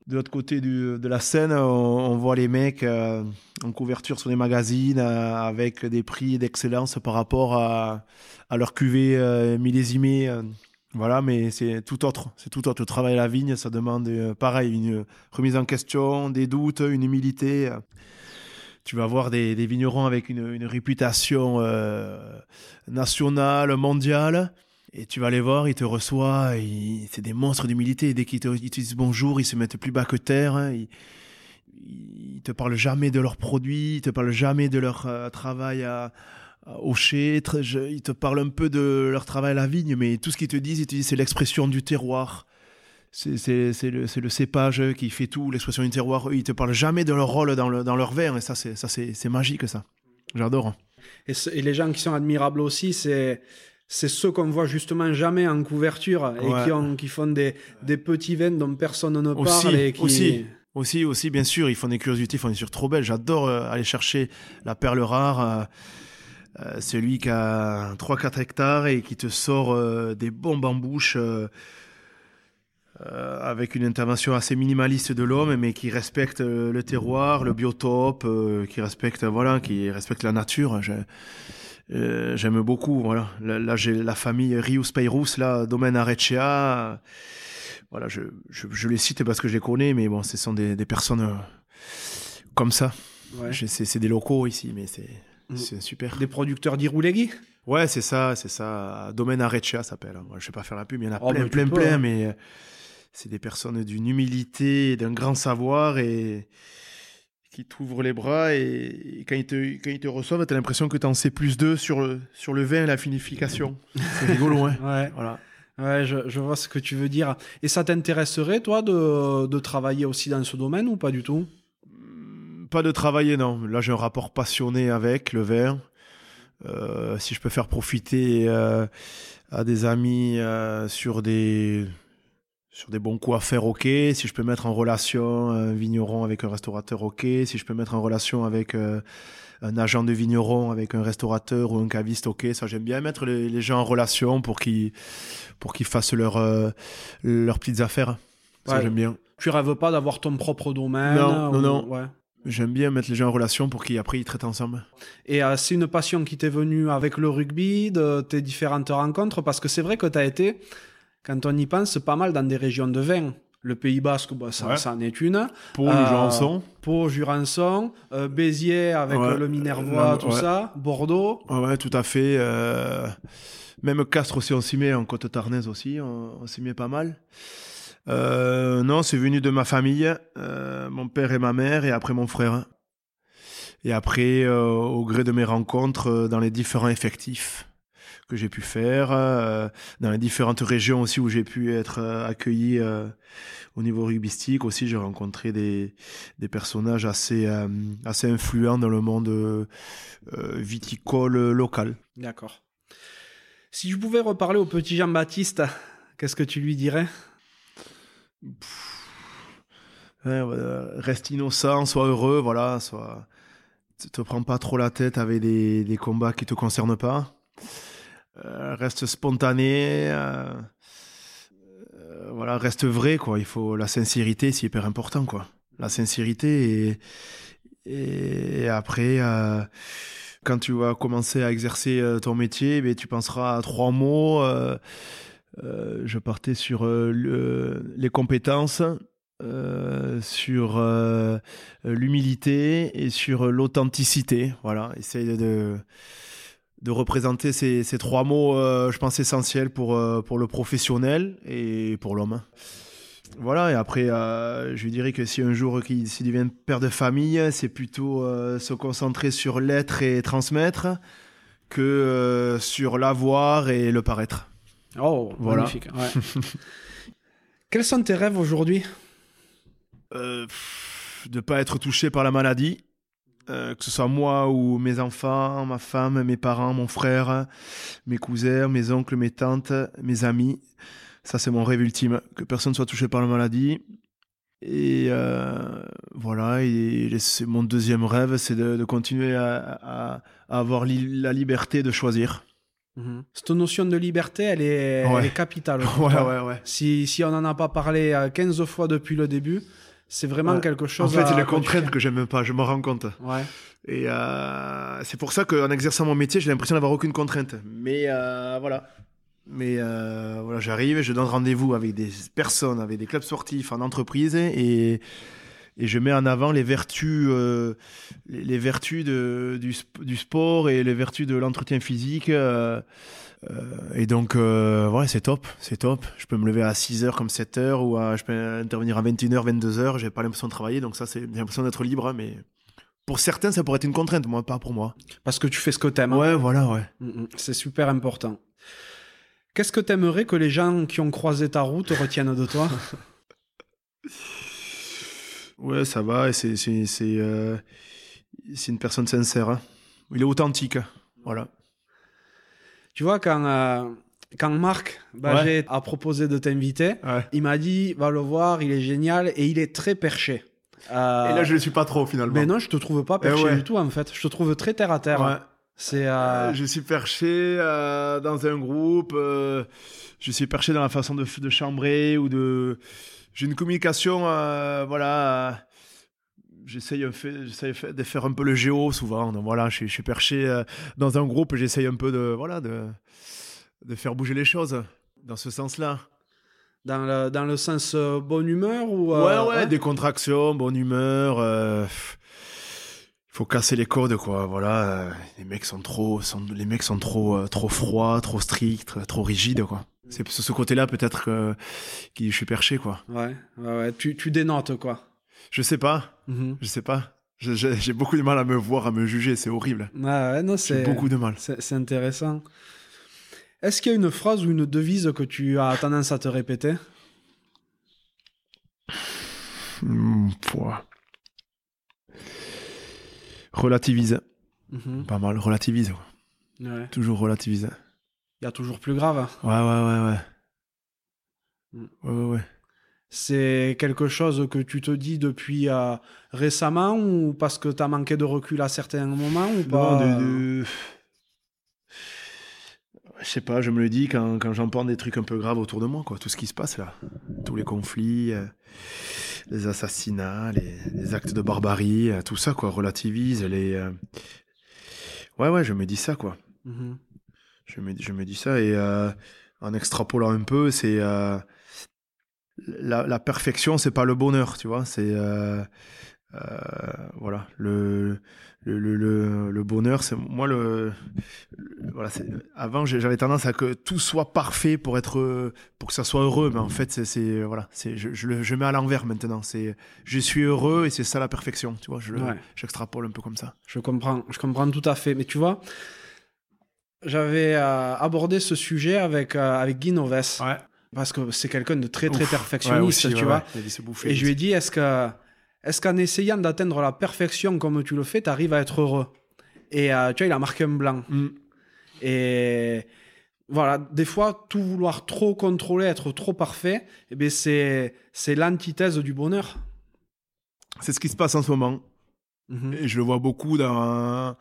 de l'autre côté de la scène, on, voit les mecs euh, en couverture sur des magazines euh, avec des prix d'excellence par rapport à, à leur cuvée millésimée. voilà, mais c'est tout autre. C'est tout autre. Le travail à la vigne, ça demande pareil, une remise en question, des doutes, une humilité tu vas voir des, vignerons avec une, réputation euh, nationale, mondiale. Et tu vas les voir, ils te reçoivent, c'est des monstres d'humilité. Dès qu'ils te, disent bonjour, ils se mettent plus bas que terre. hein. Ils, te parlent jamais de leurs produits, ils te parlent jamais de leur euh, travail à, à- ils te parlent un peu de leur travail à la vigne, mais tout ce qu'ils te disent, ils te disent c'est l'expression du terroir. C'est le, le cépage qui fait tout, l'expression du terroir. Ils te parlent jamais de leur rôle dans, le, dans leur verre, et ça, c'est ça, c'est c'est magique, ça. J'adore. Et, les gens qui sont admirables aussi, c'est c'est ceux qu'on voit justement jamais en couverture et Ouais. qui, ont, qui font des, des petits vins dont personne ne Aussi, parle. Et qui... aussi. Aussi, aussi, bien sûr, ils font des curiosités, ils font des choses trop belles. J'adore euh, aller chercher la perle rare, euh, euh, celui qui a 3-4 hectares et qui te sort euh, des bombes en bouche euh, avec une intervention assez minimaliste de l'homme, mais qui respecte euh, le terroir, le biotope, euh, qui respecte, voilà, qui respecte la nature. Je- euh, J'aime beaucoup, voilà. Là, là, j'ai la famille Rius Peirus, là, domaine Arecea. euh, voilà, je, je, je les cite parce que je les connais, mais bon, ce sont des, des personnes euh, comme ça. Ouais. C'est des locaux ici, mais c'est Mm. c'est super. Des producteurs d'Iroulegui Ouais, c'est ça, c'est ça. Domaine Arecea s'appelle. Moi, je vais pas faire la pub, il y en a Oh, plein, tu plein, peux, plein, hein. mais euh, c'est des personnes d'une humilité, et d'un grand savoir et qui t'ouvrent les bras et, et quand, ils te, quand ils te reçoivent, tu as l'impression que tu en sais plus d'eux sur le, sur le vin et la finification. C'est rigolo, hein. Ouais, Voilà. ouais je, je vois ce que tu veux dire. Et ça t'intéresserait, toi, de, de travailler aussi dans ce domaine ou pas du tout? Mm, Pas de travailler, non. Là, j'ai un rapport passionné avec le vin. Euh, si je peux faire profiter euh, à des amis euh, sur des sur des bons coups à faire, ok. Si je peux mettre en relation un vigneron avec un restaurateur, ok. Si je peux mettre en relation avec euh, un agent de vigneron avec un restaurateur ou un caviste, ok. Ça, j'aime bien mettre les, les gens en relation pour qu'ils pour qu'ils fassent leur, euh, leurs petites affaires. Ça, Ouais. j'aime bien. Tu rêves pas d'avoir ton propre domaine Non, non, ou- non. Ouais. J'aime bien mettre les gens en relation pour qu'après ils traitent ensemble. Et euh, c'est une passion qui t'est venue avec le rugby, de tes différentes rencontres, parce que c'est vrai que tu as été, quand on y pense, pas mal dans des régions de vin. Le Pays Basque, bah, ça, Ouais. ça en est une. Pour Euh, le Jurançon. Pau, Jurançon, euh, Béziers avec Ouais. le Minervois, tout ouais. ça, Bordeaux. Ouais, tout à fait. euh, Même Castres aussi, on s'y met, en côte tarnaise aussi, on, on s'y met pas mal. Non, c'est venu de ma famille, mon père et ma mère, et après mon frère. Et après, au gré de mes rencontres dans les différents effectifs que j'ai pu faire, euh, dans les différentes régions aussi où j'ai pu être euh, accueilli euh, au niveau rugbystique aussi, j'ai rencontré des, des personnages assez, assez influents dans le monde viticole local. D'accord. Si je pouvais reparler au petit Jean-Baptiste, qu'est-ce que tu lui dirais? Reste innocent, sois heureux, voilà, sois... te prends pas trop la tête avec des, des combats qui te concernent pas. Euh, reste spontané, euh, euh, voilà, reste vrai, quoi. Il faut la sincérité, c'est hyper important, quoi. La sincérité et, après, quand tu vas commencer à exercer ton métier, ben, tu penseras à trois mots. je partais sur le- les compétences, sur l'humilité et sur l'authenticité. Voilà, essaye de représenter ces, ces trois mots, euh, je pense, essentiels pour, euh, pour le professionnel et pour l'homme. Voilà, et après, euh, je dirais que si un jour il s'il devient père de famille, c'est plutôt euh, se concentrer sur l'être et transmettre que sur l'avoir et le paraître. Oh, Voilà. magnifique. ouais. Quels sont tes rêves aujourd'hui? De pas être touché par la maladie, euh, que ce soit moi ou mes enfants, ma femme, mes parents, mon frère, mes cousins, mes oncles, mes tantes, mes amis. Ça, c'est mon rêve ultime, que personne soit touché par la maladie. Et euh, voilà, et c'est mon deuxième rêve, c'est de, de continuer à, à- à avoir li- la liberté de choisir. Cette notion de liberté, elle est, Ouais. elle est capitale. Ouais, ouais, ouais. Si, si on n'en a pas parlé euh, 15 fois depuis le début, c'est vraiment Ouais. quelque En chose fait, à c'est contraintes fais. que j'aime pas, je me rends compte. Ouais. Et euh, c'est pour ça qu'en exerçant mon métier, j'ai l'impression d'avoir aucune contrainte. Mais euh, voilà. Mais euh, voilà, j'arrive et je donne rendez-vous avec des personnes, avec des clubs sportifs, en entreprise. Et, et je mets en avant les vertus, euh, les, les vertus de, du, sp- du sport et les vertus de l'entretien physique. euh, euh, et donc, ouais, c'est top, c'est top. Je peux me lever à 6h comme 7h ou à, je peux intervenir à 21h, 22h. J'ai pas l'impression de travailler, donc ça, c'est, j'ai l'impression d'être libre, hein, mais pour certains, ça pourrait être une contrainte, moi, pas pour moi. Parce que tu fais ce que t'aimes. hein. Ouais, voilà, ouais. Mm, mm. C'est super important. Qu'est-ce que t'aimerais que les gens qui ont croisé ta route retiennent de toi? Ouais, ça va, et c'est, c'est, c'est, euh, c'est une personne sincère. hein. Il est authentique, hein. voilà. Tu vois, quand, euh, quand Marc a proposé de t'inviter, Ouais. il m'a dit va le voir, il est génial et il est très perché. Euh, Et là, je le suis pas trop, finalement. Mais non, je te trouve pas perché Eh ouais. du tout en fait. Je te trouve très terre à terre. Ouais. C'est euh, Euh, je suis perché euh, dans un groupe, euh, je suis perché dans la façon de, de chambrer ou de. J'ai une communication, euh, voilà. J'essaye de faire un peu le géo souvent. Donc voilà, je, suis- je suis perché euh, dans un groupe, j'essaye un peu de, voilà, de, de faire bouger les choses dans ce sens-là. dans, le, dans le sens euh, bonne humeur ou ouais, euh, ouais, hein? décontraction, bonne humeur. euh, Il faut casser les codes, quoi. Voilà, les mecs sont trop, sont, les mecs sont trop, trop froids, trop stricts, trop rigides, quoi. C'est sur ce côté-là peut-être que, que je suis perché, quoi. Ouais, ouais, ouais. Tu, tu dénotes quoi. Je sais pas, Mhm. je sais pas. J'ai beaucoup de mal à me voir, à me juger, c'est horrible. Ouais, ouais, non, c'est beaucoup de mal. c'est intéressant. Est-ce qu'il y a une phrase ou une devise que tu as tendance à te répéter? Hmm. Relativise, Mhm. pas mal. Relativise, quoi. Ouais. toujours relativise. Il y a toujours plus grave. Ouais, ouais, ouais, ouais. Mm. Ouais, ouais, ouais. C'est quelque chose que tu te dis depuis euh, récemment ou parce que tu as manqué de recul à certains moments ou Non, pas? de- de- Je sais pas, je me le dis quand, quand j'entends des trucs un peu graves autour de moi, quoi. Tout ce qui se passe là. Tous les conflits, euh, les assassinats, les, les actes de barbarie, euh, tout ça, quoi. Relativise les. euh, Ouais, ouais, je me dis ça, quoi. Mhm. Je me, je me dis ça et euh, en extrapolant un peu, c'est. euh, La, la perfection, c'est pas le bonheur, tu vois. C'est. euh, voilà. Le, le, le, bonheur, c'est. Moi, le. le- voilà, c'est- avant, j'avais tendance à que tout soit parfait pour être. pour que ça soit heureux, mais en fait, c'est. Voilà. c'est Je, je, le- je mets à l'envers maintenant. C'est. Je suis heureux et c'est ça la perfection, tu vois. Je, Ouais. J'extrapole un peu comme ça. Je comprends, je comprends tout à fait. Mais tu vois, j'avais euh, abordé ce sujet avec, euh, avec Guy Noves. Ouais. Parce que c'est quelqu'un de très, très Ouf. perfectionniste, Ouais, aussi, tu ouais, vois. bouffer, Et je lui ai dit, est-ce que, est-ce qu'en essayant d'atteindre la perfection comme tu le fais, tu arrives à être heureux? Et euh, tu vois, il a marqué un blanc. Mm. Et voilà, des fois, tout vouloir trop contrôler, être trop parfait, eh c'est, c'est l'antithèse du bonheur. C'est ce qui se passe en ce moment. Mhm. Et je le vois beaucoup dans,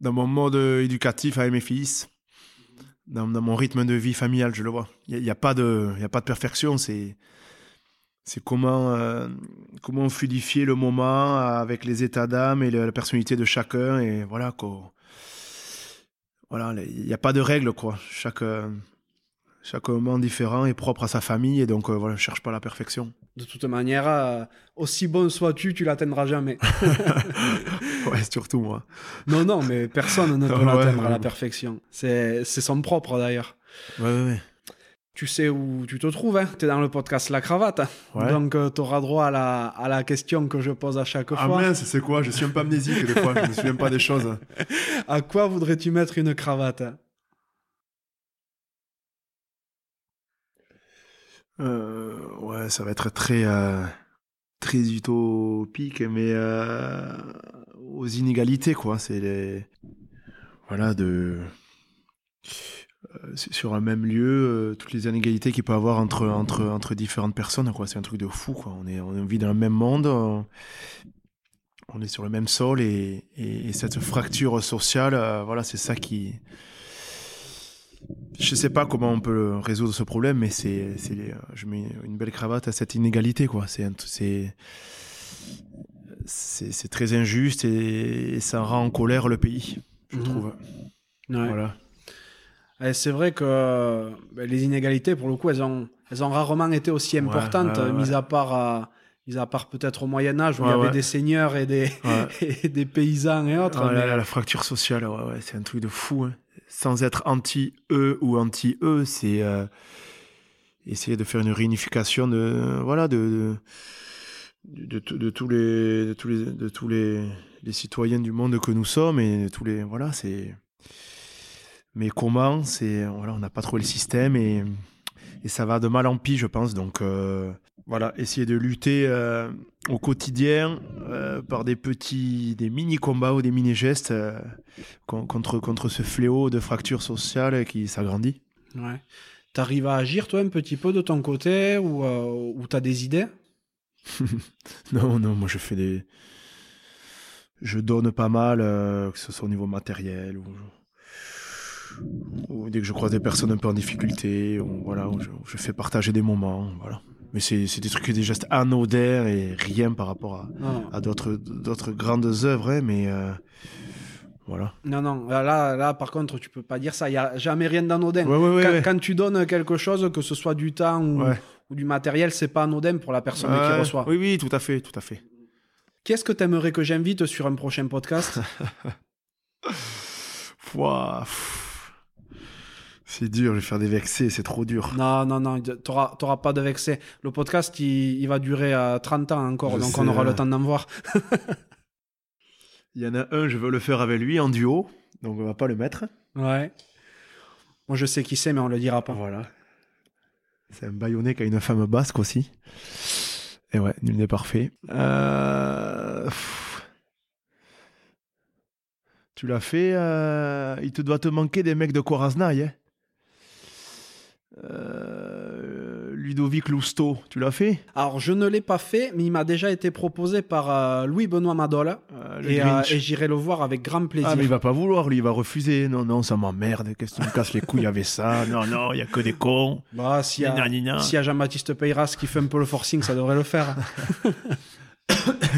dans mon mode éducatif avec mes fils, dans, dans mon rythme de vie familiale, je le vois. Il n'y a, pas de a pas de perfection, c'est comment, euh, comment fluidifier le moment avec les états d'âme et la personnalité de chacun. Et voilà, quoi. Il n'y a pas de règle, quoi. Euh, chaque moment différent est propre à sa famille, et donc, euh, voilà, je cherche pas la perfection. De toute manière, euh, aussi bon sois-tu, tu l'atteindras jamais. ouais, surtout moi. non, non, mais personne ne peut Ouais, l'atteindre à la perfection. C'est, son propre d'ailleurs. Ouais, ouais, ouais. Tu sais où tu te trouves, hein tu es dans le podcast La Cravate. Donc tu auras droit à la, à la question que je pose à chaque Ah fois. mince, c'est quoi? Je suis un peu amnésique des fois, je me souviens pas des choses. À quoi voudrais-tu mettre une cravate? Euh, ouais, ça va être très, euh, très utopique, mais euh, aux inégalités, quoi. C'est les. Voilà, de. sur un même lieu, toutes les inégalités qu'il peut y avoir entre, entre, entre différentes personnes, quoi. C'est un truc de fou, quoi. On, est, on vit dans le même monde, on, est sur le même sol, et, et, et cette fracture sociale, voilà, c'est ça qui. Je sais pas comment on peut résoudre ce problème, mais c'est, je mets une belle cravate à cette inégalité, quoi. C'est, c'est, c'est, très injuste et, et ça rend en colère le pays, je Mhm. trouve. Ouais. Voilà. Et c'est vrai que ben, les inégalités, pour le coup, elles ont, elles ont rarement été aussi importantes, ouais, ouais. mis à part, Mis à part peut-être au Moyen-Âge où il y avait ouais. des seigneurs et des, Ouais. et des paysans et autres. Mais- la, fracture sociale, c'est un truc de fou. hein. Sans être anti-eux ou anti-eux, c'est euh, essayer de faire une réunification de, voilà, de, de, de, de- de tous les, de tous les, de tous les, les citoyens du monde que nous sommes et de tous les, voilà, c'est. Mais comment C'est, voilà, on n'a pas trouvé le système et, et ça va de mal en pis, je pense. Donc, euh, voilà, essayer de lutter euh, au quotidien euh, par des petits, des mini combats ou des mini gestes con- contre contre ce fléau de fracture sociale qui s'agrandit. Ouais. T'arrives à agir, toi, un petit peu de ton côté ou, ou t'as des idées? Non, non, moi je fais des, je donne pas mal, que ce soit au niveau matériel ou, ou dès que je croise des personnes un peu en difficulté, ou, voilà, où je, où je fais partager des moments, voilà. Mais c'est des trucs, des gestes anodins et rien par rapport à, d'autres grandes œuvres, hein, mais euh, voilà. Non, non, là, là, par contre, tu peux pas dire ça. Il y a jamais rien d'anodin. Ouais, ouais, ouais, quand, ouais. quand tu donnes quelque chose, que ce soit du temps ou, du matériel, c'est pas anodin pour la personne qui reçoit. Oui, oui, tout à fait, tout à fait. Qu'est-ce que t'aimerais que j'invite sur un prochain podcast? Pouah. C'est dur, je vais faire des vexés, c'est trop dur. Non, non, non, t'auras pas de vexé. Le podcast, il, il va durer euh, 30 ans encore, Je donc sais, on aura le temps d'en voir. Il y en a un, je veux le faire avec lui en duo, donc on va pas le mettre. Ouais. Moi, je sais qui c'est, mais on le dira pas. Voilà. C'est un baïonné qui a une femme basque aussi. Et ouais, nul n'est parfait. Euh. Tu l'as fait, euh, il te doit te manquer des mecs de Coraznaï. Hein. Euh, Ludovic Lousteau, tu l'as fait? Alors, je ne l'ai pas fait, mais il m'a déjà été proposé par euh, Louis-Benoît Madola. Euh, Et, j'irai le voir avec grand plaisir. Ah, mais il va pas vouloir, lui, il va refuser. Non, non, ça m'emmerde. Qu'est-ce que tu me casses les couilles avec ça? Non, non, il y a que des cons. Bah, s'il y a, a Jean-Baptiste Peyras qui fait un peu le forcing, ça devrait le faire.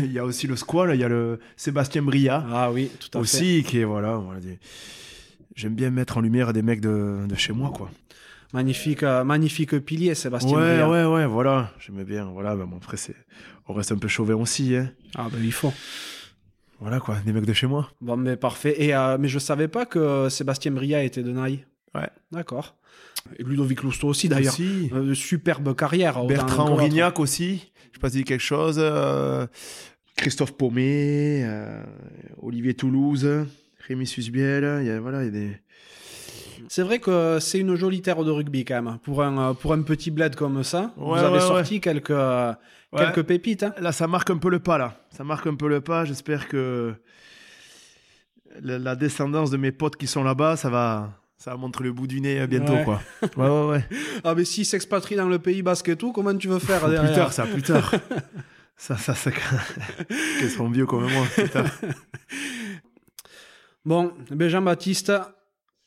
Il y a aussi le squal, il y a le Sébastien Bria. ah oui, tout à fait. aussi, qui est, voilà, voilà, des- j'aime bien mettre en lumière des mecs de, de chez moi, quoi. Magnifique, euh, magnifique pilier, Sébastien ouais, ouais, ouais, voilà, j'aimais bien, voilà, mais bon, après, c'est, on reste un peu chauvin aussi, hein. Ah, ben il faut. Voilà, quoi, des mecs de chez moi. Bon, mais parfait. Et, euh, mais je savais pas que Sébastien Bria était de Naï. Ouais. D'accord. Et Ludovic Lousteau aussi, d'ailleurs. Aussi. Euh, superbe carrière. autant Bertrand. Aurignac aussi, je sais pas si dit quelque chose. euh, Christophe Paumet, Olivier Toulouse, Rémi Susbiel, il y a, voilà, il y a des... C'est vrai que c'est une jolie terre de rugby quand même. Pour un, euh, pour un petit bled comme ça, vous Ouais, avez ouais, sorti quelques, euh, Ouais. quelques pépites. hein. Là, ça marque un peu le pas, là. Ça marque un peu le pas. J'espère que la, la descendance de mes potes qui sont là-bas, ça va, ça va montrer le bout du nez euh, bientôt, quoi. Ouais, ouais, ouais. Ah, mais s'ils s'expatrient dans le Pays Basque et tout, comment tu veux faire plus derrière tard, ça, plus tard. ça, ça, ça. Qu'ils seront vieux comme moi, plus tard. Bon, ben Jean-Baptiste,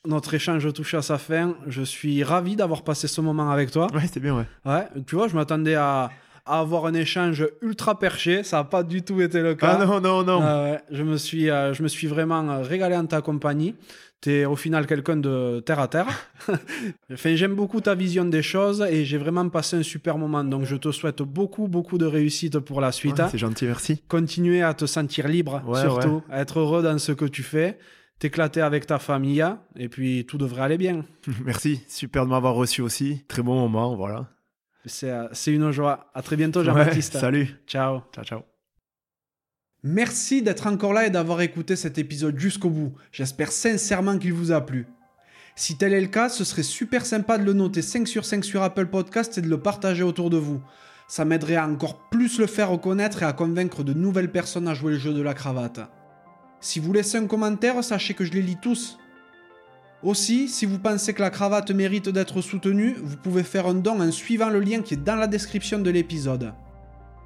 notre échange touche à sa fin. Je suis ravi d'avoir passé ce moment avec toi. Ouais, c'était bien, ouais. Ouais, tu vois, je m'attendais à, à avoir un échange ultra perché. Ça n'a pas du tout été le cas. Ah non, non, non. Ouais, je, me suis, euh, je me suis vraiment euh, régalé en ta compagnie. Tu es au final quelqu'un de terre à terre. enfin, J'aime beaucoup ta vision des choses et j'ai vraiment passé un super moment. Donc je te souhaite beaucoup, beaucoup de réussite pour la suite. Ouais, c'est gentil, merci. Continuer à te sentir libre, Ouais, surtout, à être heureux dans ce que tu fais, t'éclater avec ta famille et puis tout devrait aller bien. Merci. Super de m'avoir reçu aussi. Très bon moment, voilà. C'est euh, une joie. À très bientôt, Ouais, Jean-Baptiste. salut. Ciao. Ciao, ciao. Merci d'être encore là et d'avoir écouté cet épisode jusqu'au bout. J'espère sincèrement qu'il vous a plu. Si tel est le cas, ce serait super sympa de le noter 5 sur 5 sur Apple Podcast et de le partager autour de vous. Ça m'aiderait à encore plus le faire reconnaître et à convaincre de nouvelles personnes à jouer le jeu de la cravate. Si vous laissez un commentaire, sachez que je les lis tous. Aussi, si vous pensez que la cravate mérite d'être soutenue, vous pouvez faire un don en suivant le lien qui est dans la description de l'épisode.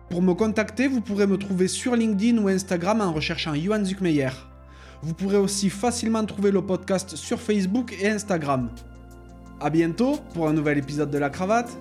Pour me contacter, vous pourrez me trouver sur LinkedIn ou Instagram en recherchant Johan Zuckmeyer. Vous pourrez aussi facilement trouver le podcast sur Facebook et Instagram. A bientôt pour un nouvel épisode de la cravate.